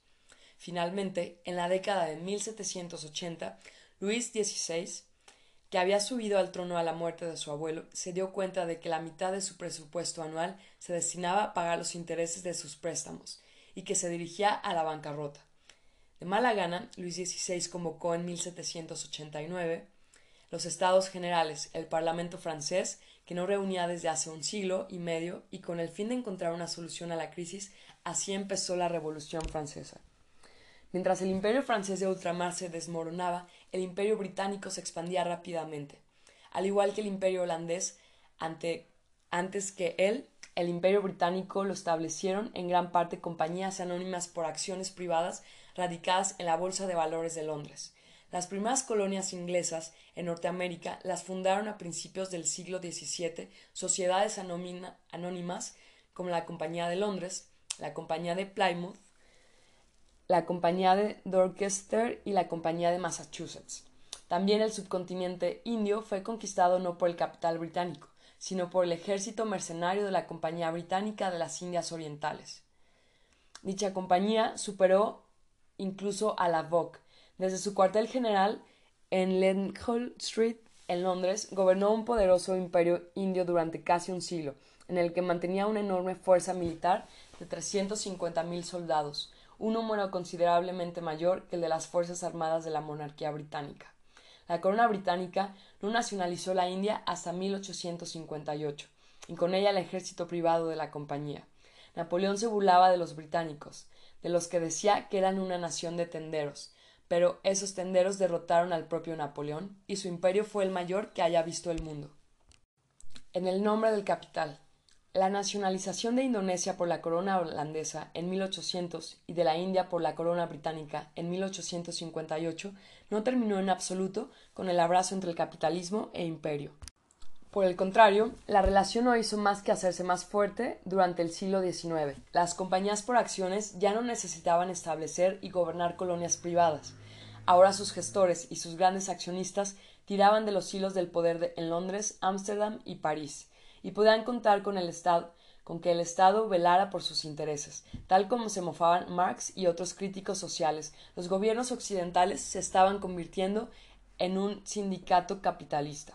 Finalmente, en la década de 1780, Luis XVI, que había subido al trono a la muerte de su abuelo, se dio cuenta de que la mitad de su presupuesto anual se destinaba a pagar los intereses de sus préstamos y que se dirigía a la bancarrota. De mala gana, Luis XVI convocó en 1789 los Estados Generales, el Parlamento francés, que no reunía desde hace un siglo y medio, y con el fin de encontrar una solución a la crisis, así empezó la Revolución Francesa. Mientras el imperio francés de ultramar se desmoronaba, el imperio británico se expandía rápidamente. Al igual que el imperio holandés, antes que él, el imperio británico lo establecieron en gran parte compañías anónimas por acciones privadas radicadas en la Bolsa de Valores de Londres. Las primeras colonias inglesas en Norteamérica las fundaron a principios del siglo XVII sociedades anónimas como la Compañía de Londres, la Compañía de Plymouth, la Compañía de Dorchester y la Compañía de Massachusetts. También el subcontinente indio fue conquistado no por el capital británico, sino por el ejército mercenario de la Compañía Británica de las Indias Orientales. Dicha compañía superó incluso a la VOC. Desde su cuartel general en Leadenhall Street, en Londres, gobernó un poderoso imperio indio durante casi un siglo, en el que mantenía una enorme fuerza militar de 350.000 soldados, un número considerablemente mayor que el de las Fuerzas Armadas de la monarquía británica. La corona británica no nacionalizó la India hasta 1858, y con ella el ejército privado de la compañía. Napoleón se burlaba de los británicos, de los que decía que eran una nación de tenderos, pero esos tenderos derrotaron al propio Napoleón y su imperio fue el mayor que haya visto el mundo. En el nombre del capital. La nacionalización de Indonesia por la corona holandesa en 1800 y de la India por la corona británica en 1858 no terminó en absoluto con el abrazo entre el capitalismo e imperio. Por el contrario, la relación no hizo más que hacerse más fuerte durante el siglo XIX. Las compañías por acciones ya no necesitaban establecer y gobernar colonias privadas. Ahora sus gestores y sus grandes accionistas tiraban de los hilos del poder en Londres, Ámsterdam y París, y podían contar con el Estado, con que el Estado velara por sus intereses. Tal como se mofaban Marx y otros críticos sociales, los gobiernos occidentales se estaban convirtiendo en un sindicato capitalista.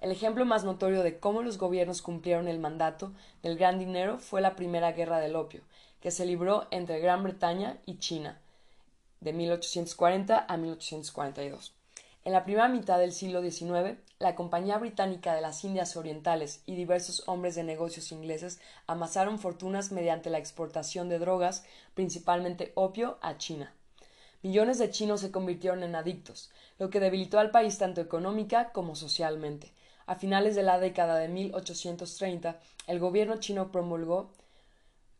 El ejemplo más notorio de cómo los gobiernos cumplieron el mandato del gran dinero fue la Primera Guerra del Opio, que se libró entre Gran Bretaña y China, de 1840 a 1842. En la primera mitad del siglo XIX, la Compañía Británica de las Indias Orientales y diversos hombres de negocios ingleses amasaron fortunas mediante la exportación de drogas, principalmente opio, a China. Millones de chinos se convirtieron en adictos, lo que debilitó al país tanto económica como socialmente. A finales de la década de 1830, el gobierno chino promulgó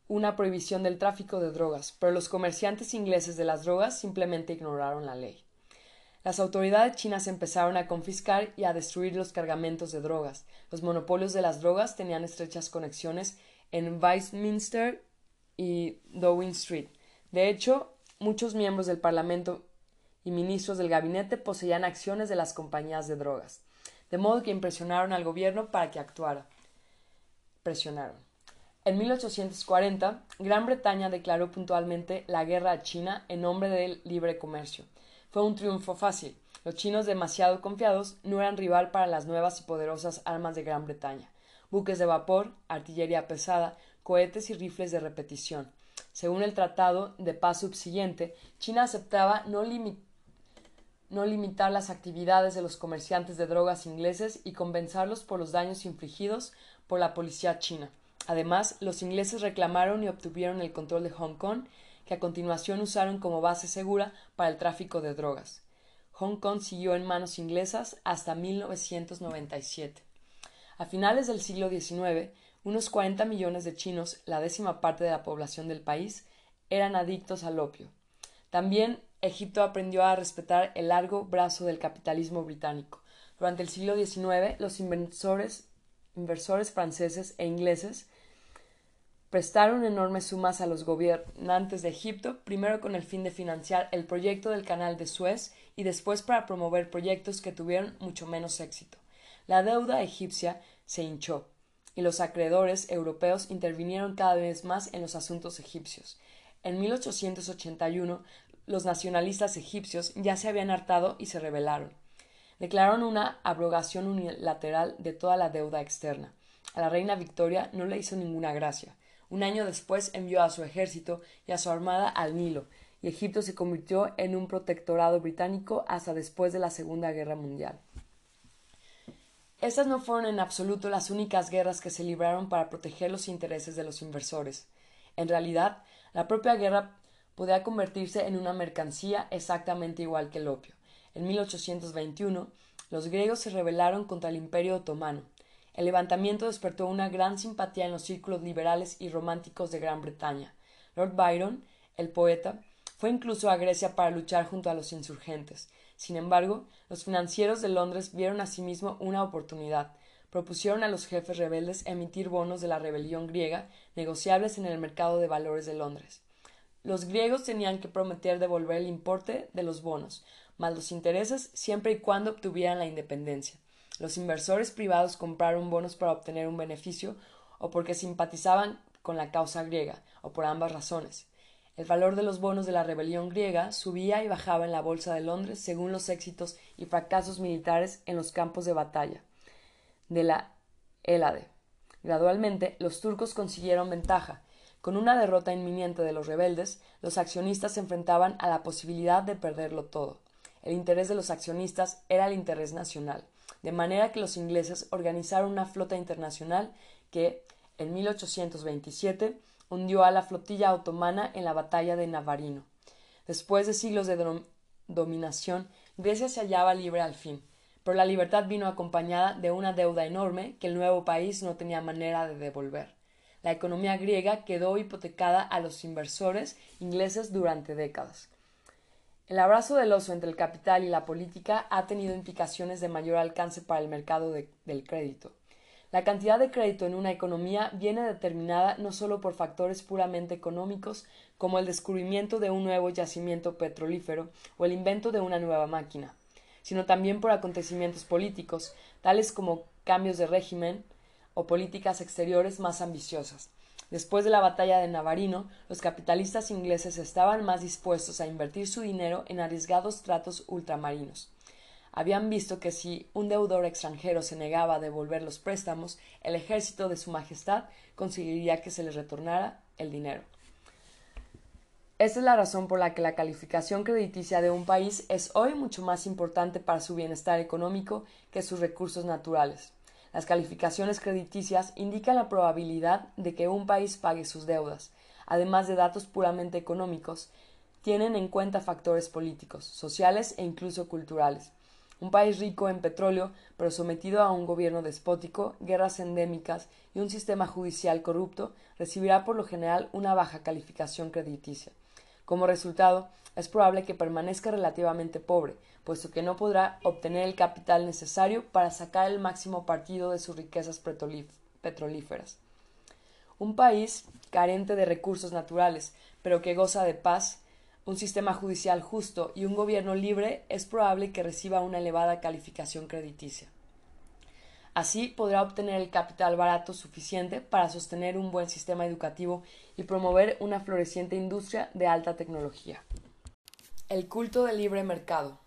una prohibición del tráfico de drogas, pero los comerciantes ingleses de las drogas simplemente ignoraron la ley. Las autoridades chinas empezaron a confiscar y a destruir los cargamentos de drogas. Los monopolios de las drogas tenían estrechas conexiones en Westminster y Downing Street. De hecho, muchos miembros del Parlamento y ministros del gabinete poseían acciones de las compañías de drogas de modo que impresionaron al gobierno para que actuara. Presionaron. En 1840, Gran Bretaña declaró puntualmente la guerra a China en nombre del libre comercio. Fue un triunfo fácil. Los chinos demasiado confiados no eran rival para las nuevas y poderosas armas de Gran Bretaña. Buques de vapor, artillería pesada, cohetes y rifles de repetición. Según el Tratado de Paz subsiguiente, China aceptaba no no limitar las actividades de los comerciantes de drogas ingleses y compensarlos por los daños infligidos por la policía china. Además, los ingleses reclamaron y obtuvieron el control de Hong Kong, que a continuación usaron como base segura para el tráfico de drogas. Hong Kong siguió en manos inglesas hasta 1997. A finales del siglo XIX, unos 40 millones de chinos, la décima parte de la población del país, eran adictos al opio. También Egipto aprendió a respetar el largo brazo del capitalismo británico. Durante el siglo XIX, los inversores, inversores franceses e ingleses prestaron enormes sumas a los gobernantes de Egipto, primero con el fin de financiar el proyecto del canal de Suez y después para promover proyectos que tuvieron mucho menos éxito. La deuda egipcia se hinchó y los acreedores europeos intervinieron cada vez más en los asuntos egipcios. En 1881 los nacionalistas egipcios ya se habían hartado y se rebelaron. Declararon una abrogación unilateral de toda la deuda externa. A la reina Victoria no le hizo ninguna gracia. Un año después envió a su ejército y a su armada al Nilo, y Egipto se convirtió en un protectorado británico hasta después de la Segunda Guerra Mundial. Estas no fueron en absoluto las únicas guerras que se libraron para proteger los intereses de los inversores. En realidad, la propia guerra podía convertirse en una mercancía exactamente igual que el opio. En 1821, los griegos se rebelaron contra el Imperio otomano. El levantamiento despertó una gran simpatía en los círculos liberales y románticos de Gran Bretaña. Lord Byron, el poeta, fue incluso a Grecia para luchar junto a los insurgentes. Sin embargo, los financieros de Londres vieron asimismo una oportunidad. Propusieron a los jefes rebeldes emitir bonos de la rebelión griega, negociables en el mercado de valores de Londres. Los griegos tenían que prometer devolver el importe de los bonos, más los intereses, siempre y cuando obtuvieran la independencia. Los inversores privados compraron bonos para obtener un beneficio o porque simpatizaban con la causa griega, o por ambas razones. El valor de los bonos de la rebelión griega subía y bajaba en la bolsa de Londres según los éxitos y fracasos militares en los campos de batalla de la Hélade. Gradualmente, los turcos consiguieron ventaja, con una derrota inminente de los rebeldes, los accionistas se enfrentaban a la posibilidad de perderlo todo. El interés de los accionistas era el interés nacional, de manera que los ingleses organizaron una flota internacional que, en 1827, hundió a la flotilla otomana en la batalla de Navarino. Después de siglos de dominación, Grecia se hallaba libre al fin, pero la libertad vino acompañada de una deuda enorme que el nuevo país no tenía manera de devolver la economía griega quedó hipotecada a los inversores ingleses durante décadas. El abrazo del oso entre el capital y la política ha tenido implicaciones de mayor alcance para el mercado del crédito. La cantidad de crédito en una economía viene determinada no solo por factores puramente económicos, como el descubrimiento de un nuevo yacimiento petrolífero o el invento de una nueva máquina, sino también por acontecimientos políticos, tales como cambios de régimen o políticas exteriores más ambiciosas. Después de la batalla de Navarino, los capitalistas ingleses estaban más dispuestos a invertir su dinero en arriesgados tratos ultramarinos habían visto que si un deudor extranjero se negaba a devolver los préstamos, el ejército de Su Majestad conseguiría que se les retornara el dinero. Esta es la razón por la que la calificación crediticia de un país es hoy mucho más importante para su bienestar económico que sus recursos naturales. Las calificaciones crediticias indican la probabilidad de que un país pague sus deudas. Además de datos puramente económicos, tienen en cuenta factores políticos, sociales e incluso culturales un país rico en petróleo, pero sometido a un gobierno despótico, guerras endémicas y un sistema judicial corrupto, recibirá por lo general una baja calificación crediticia. Como resultado, es probable que permanezca relativamente pobre, puesto que no podrá obtener el capital necesario para sacar el máximo partido de sus riquezas petrolíferas. Un país carente de recursos naturales, pero que goza de paz, un sistema judicial justo y un gobierno libre, es probable que reciba una elevada calificación crediticia. Así podrá obtener el capital barato suficiente para sostener un buen sistema educativo y promover una floreciente industria de alta tecnología. El culto del libre mercado.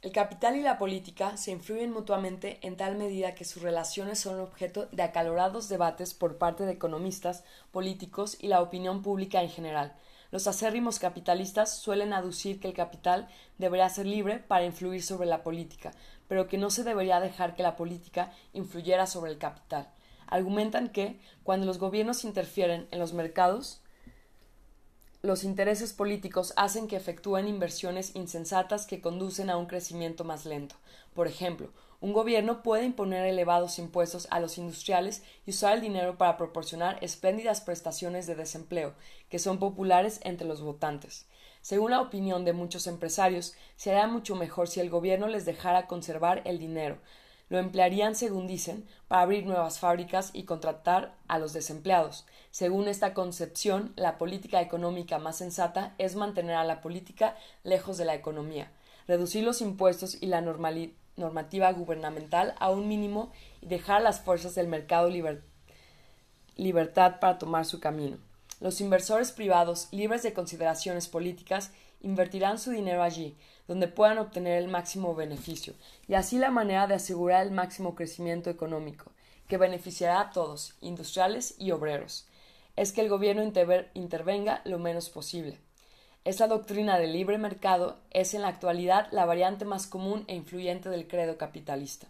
El capital y la política se influyen mutuamente en tal medida que sus relaciones son objeto de acalorados debates por parte de economistas, políticos y la opinión pública en general, los acérrimos capitalistas suelen aducir que el capital debería ser libre para influir sobre la política, pero que no se debería dejar que la política influyera sobre el capital. Argumentan que, cuando los gobiernos interfieren en los mercados, los intereses políticos hacen que efectúen inversiones insensatas que conducen a un crecimiento más lento. Por ejemplo, un gobierno puede imponer elevados impuestos a los industriales y usar el dinero para proporcionar espléndidas prestaciones de desempleo, que son populares entre los votantes. Según la opinión de muchos empresarios, sería mucho mejor si el gobierno les dejara conservar el dinero. Lo emplearían, según dicen, para abrir nuevas fábricas y contratar a los desempleados. Según esta concepción, la política económica más sensata es mantener a la política lejos de la economía, reducir los impuestos y la normativa gubernamental a un mínimo y dejar a las fuerzas del mercado libertad para tomar su camino. Los inversores privados, libres de consideraciones políticas, invertirán su dinero allí, donde puedan obtener el máximo beneficio, y así la manera de asegurar el máximo crecimiento económico, que beneficiará a todos, industriales y obreros, es que el gobierno intervenga lo menos posible. Esta doctrina del libre mercado es en la actualidad la variante más común e influyente del credo capitalista.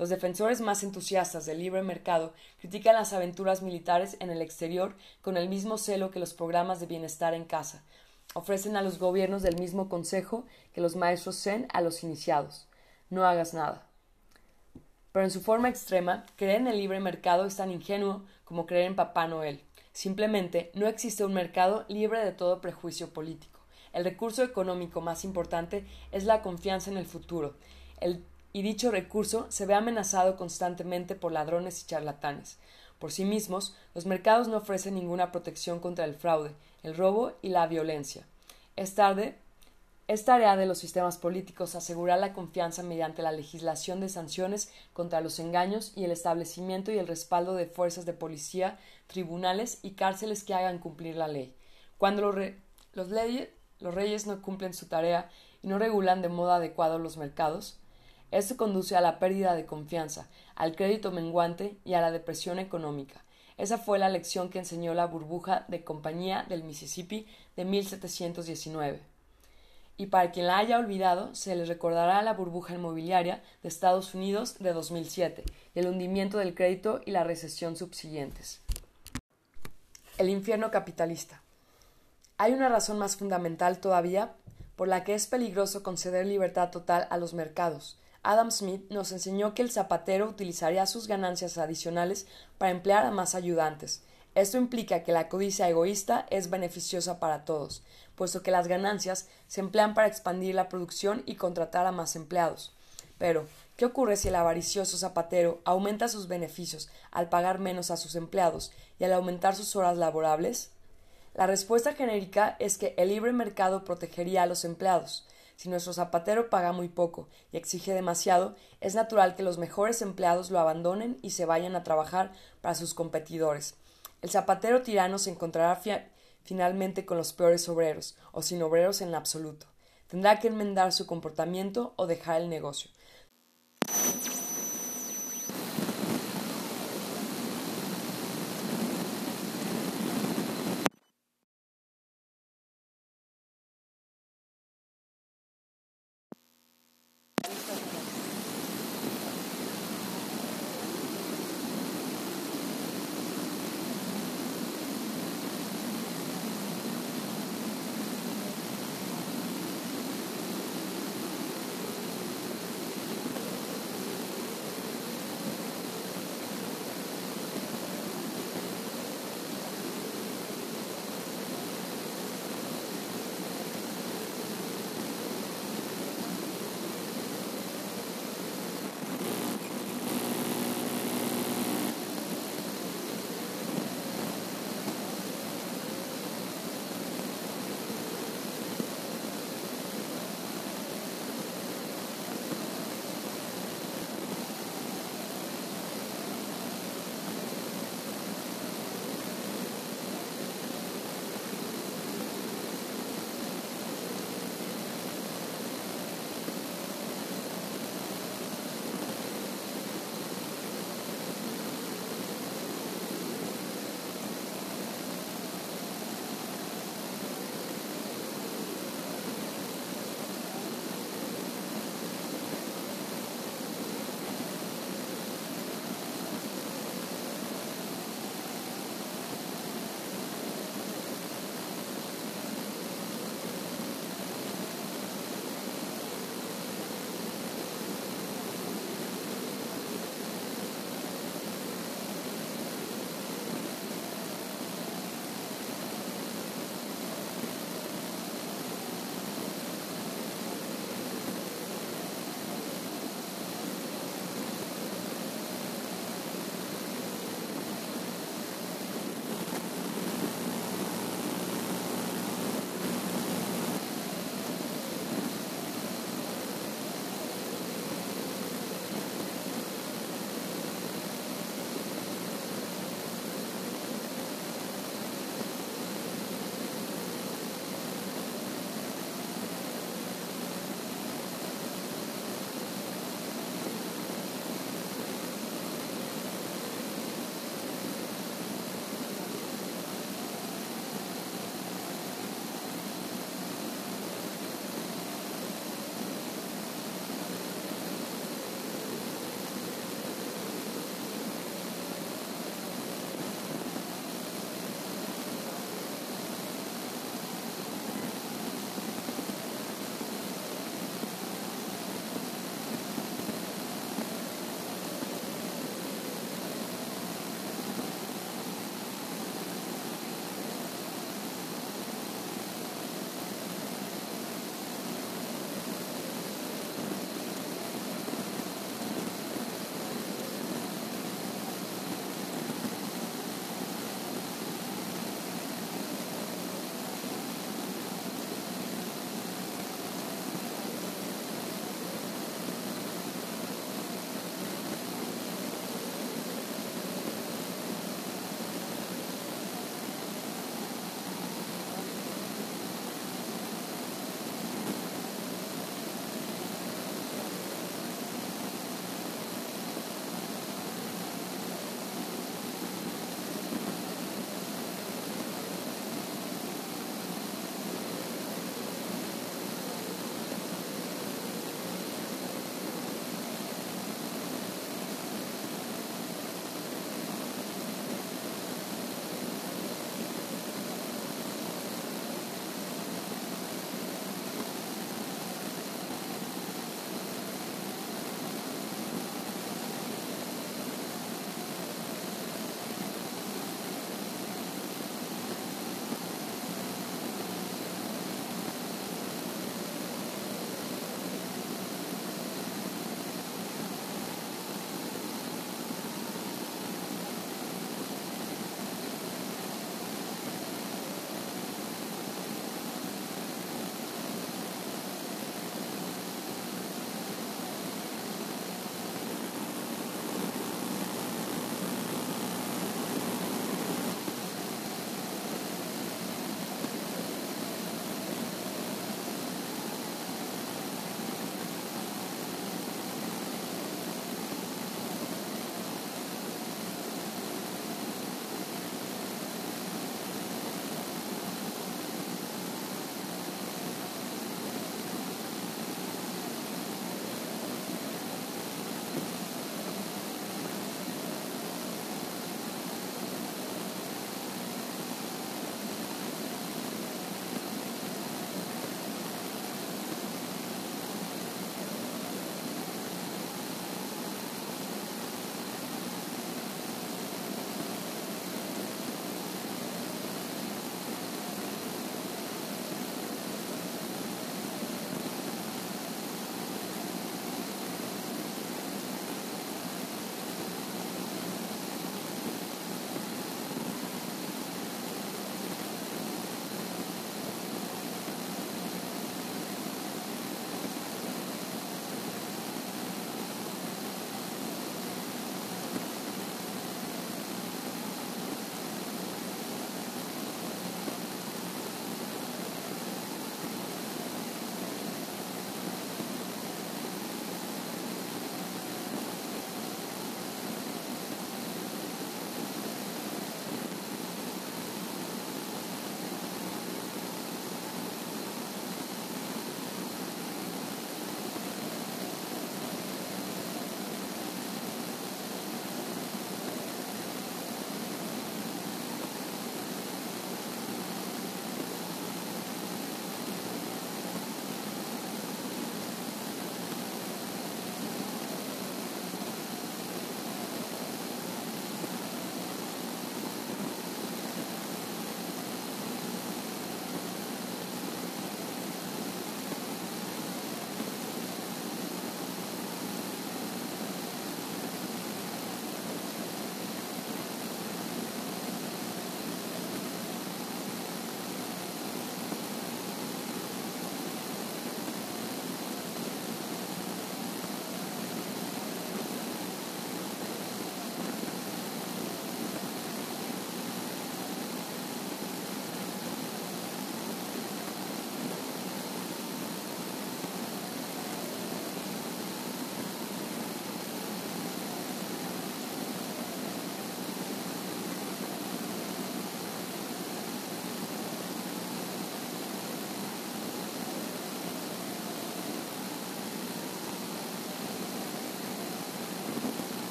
Los defensores más entusiastas del libre mercado critican las aventuras militares en el exterior con el mismo celo que los programas de bienestar en casa. Ofrecen a los gobiernos del mismo consejo que los maestros zen a los iniciados. No hagas nada. Pero en su forma extrema, creer en el libre mercado es tan ingenuo como creer en Papá Noel. Simplemente no existe un mercado libre de todo prejuicio político. El recurso económico más importante es la confianza en el futuro, y dicho recurso se ve amenazado constantemente por ladrones y charlatanes. Por sí mismos, los mercados no ofrecen ninguna protección contra el fraude, el robo y la violencia. Es tarde es tarea de los sistemas políticos asegurar la confianza mediante la legislación de sanciones contra los engaños y el establecimiento y el respaldo de fuerzas de policía, tribunales y cárceles que hagan cumplir la ley. Cuando los, los reyes no cumplen su tarea y no regulan de modo adecuado los mercados, esto conduce a la pérdida de confianza, al crédito menguante y a la depresión económica. Esa fue la lección que enseñó la burbuja de compañía del Mississippi de 1719 y para quien la haya olvidado, se le recordará la burbuja inmobiliaria de Estados Unidos de 2007, el hundimiento del crédito y la recesión subsiguientes. El infierno capitalista. Hay una razón más fundamental todavía por la que es peligroso conceder libertad total a los mercados. Adam Smith nos enseñó que el zapatero utilizaría sus ganancias adicionales para emplear a más ayudantes. Esto implica que la codicia egoísta es beneficiosa para todos, puesto que las ganancias se emplean para expandir la producción y contratar a más empleados. Pero, ¿Qué ocurre si el avaricioso zapatero aumenta sus beneficios al pagar menos a sus empleados y al aumentar sus horas laborables? La respuesta genérica es que el libre mercado protegería a los empleados. Si nuestro zapatero paga muy poco y exige demasiado, es natural que los mejores empleados lo abandonen y se vayan a trabajar para sus competidores. El zapatero tirano se encontrará finalmente con los peores obreros, o sin obreros en absoluto. Tendrá que enmendar su comportamiento o dejar el negocio.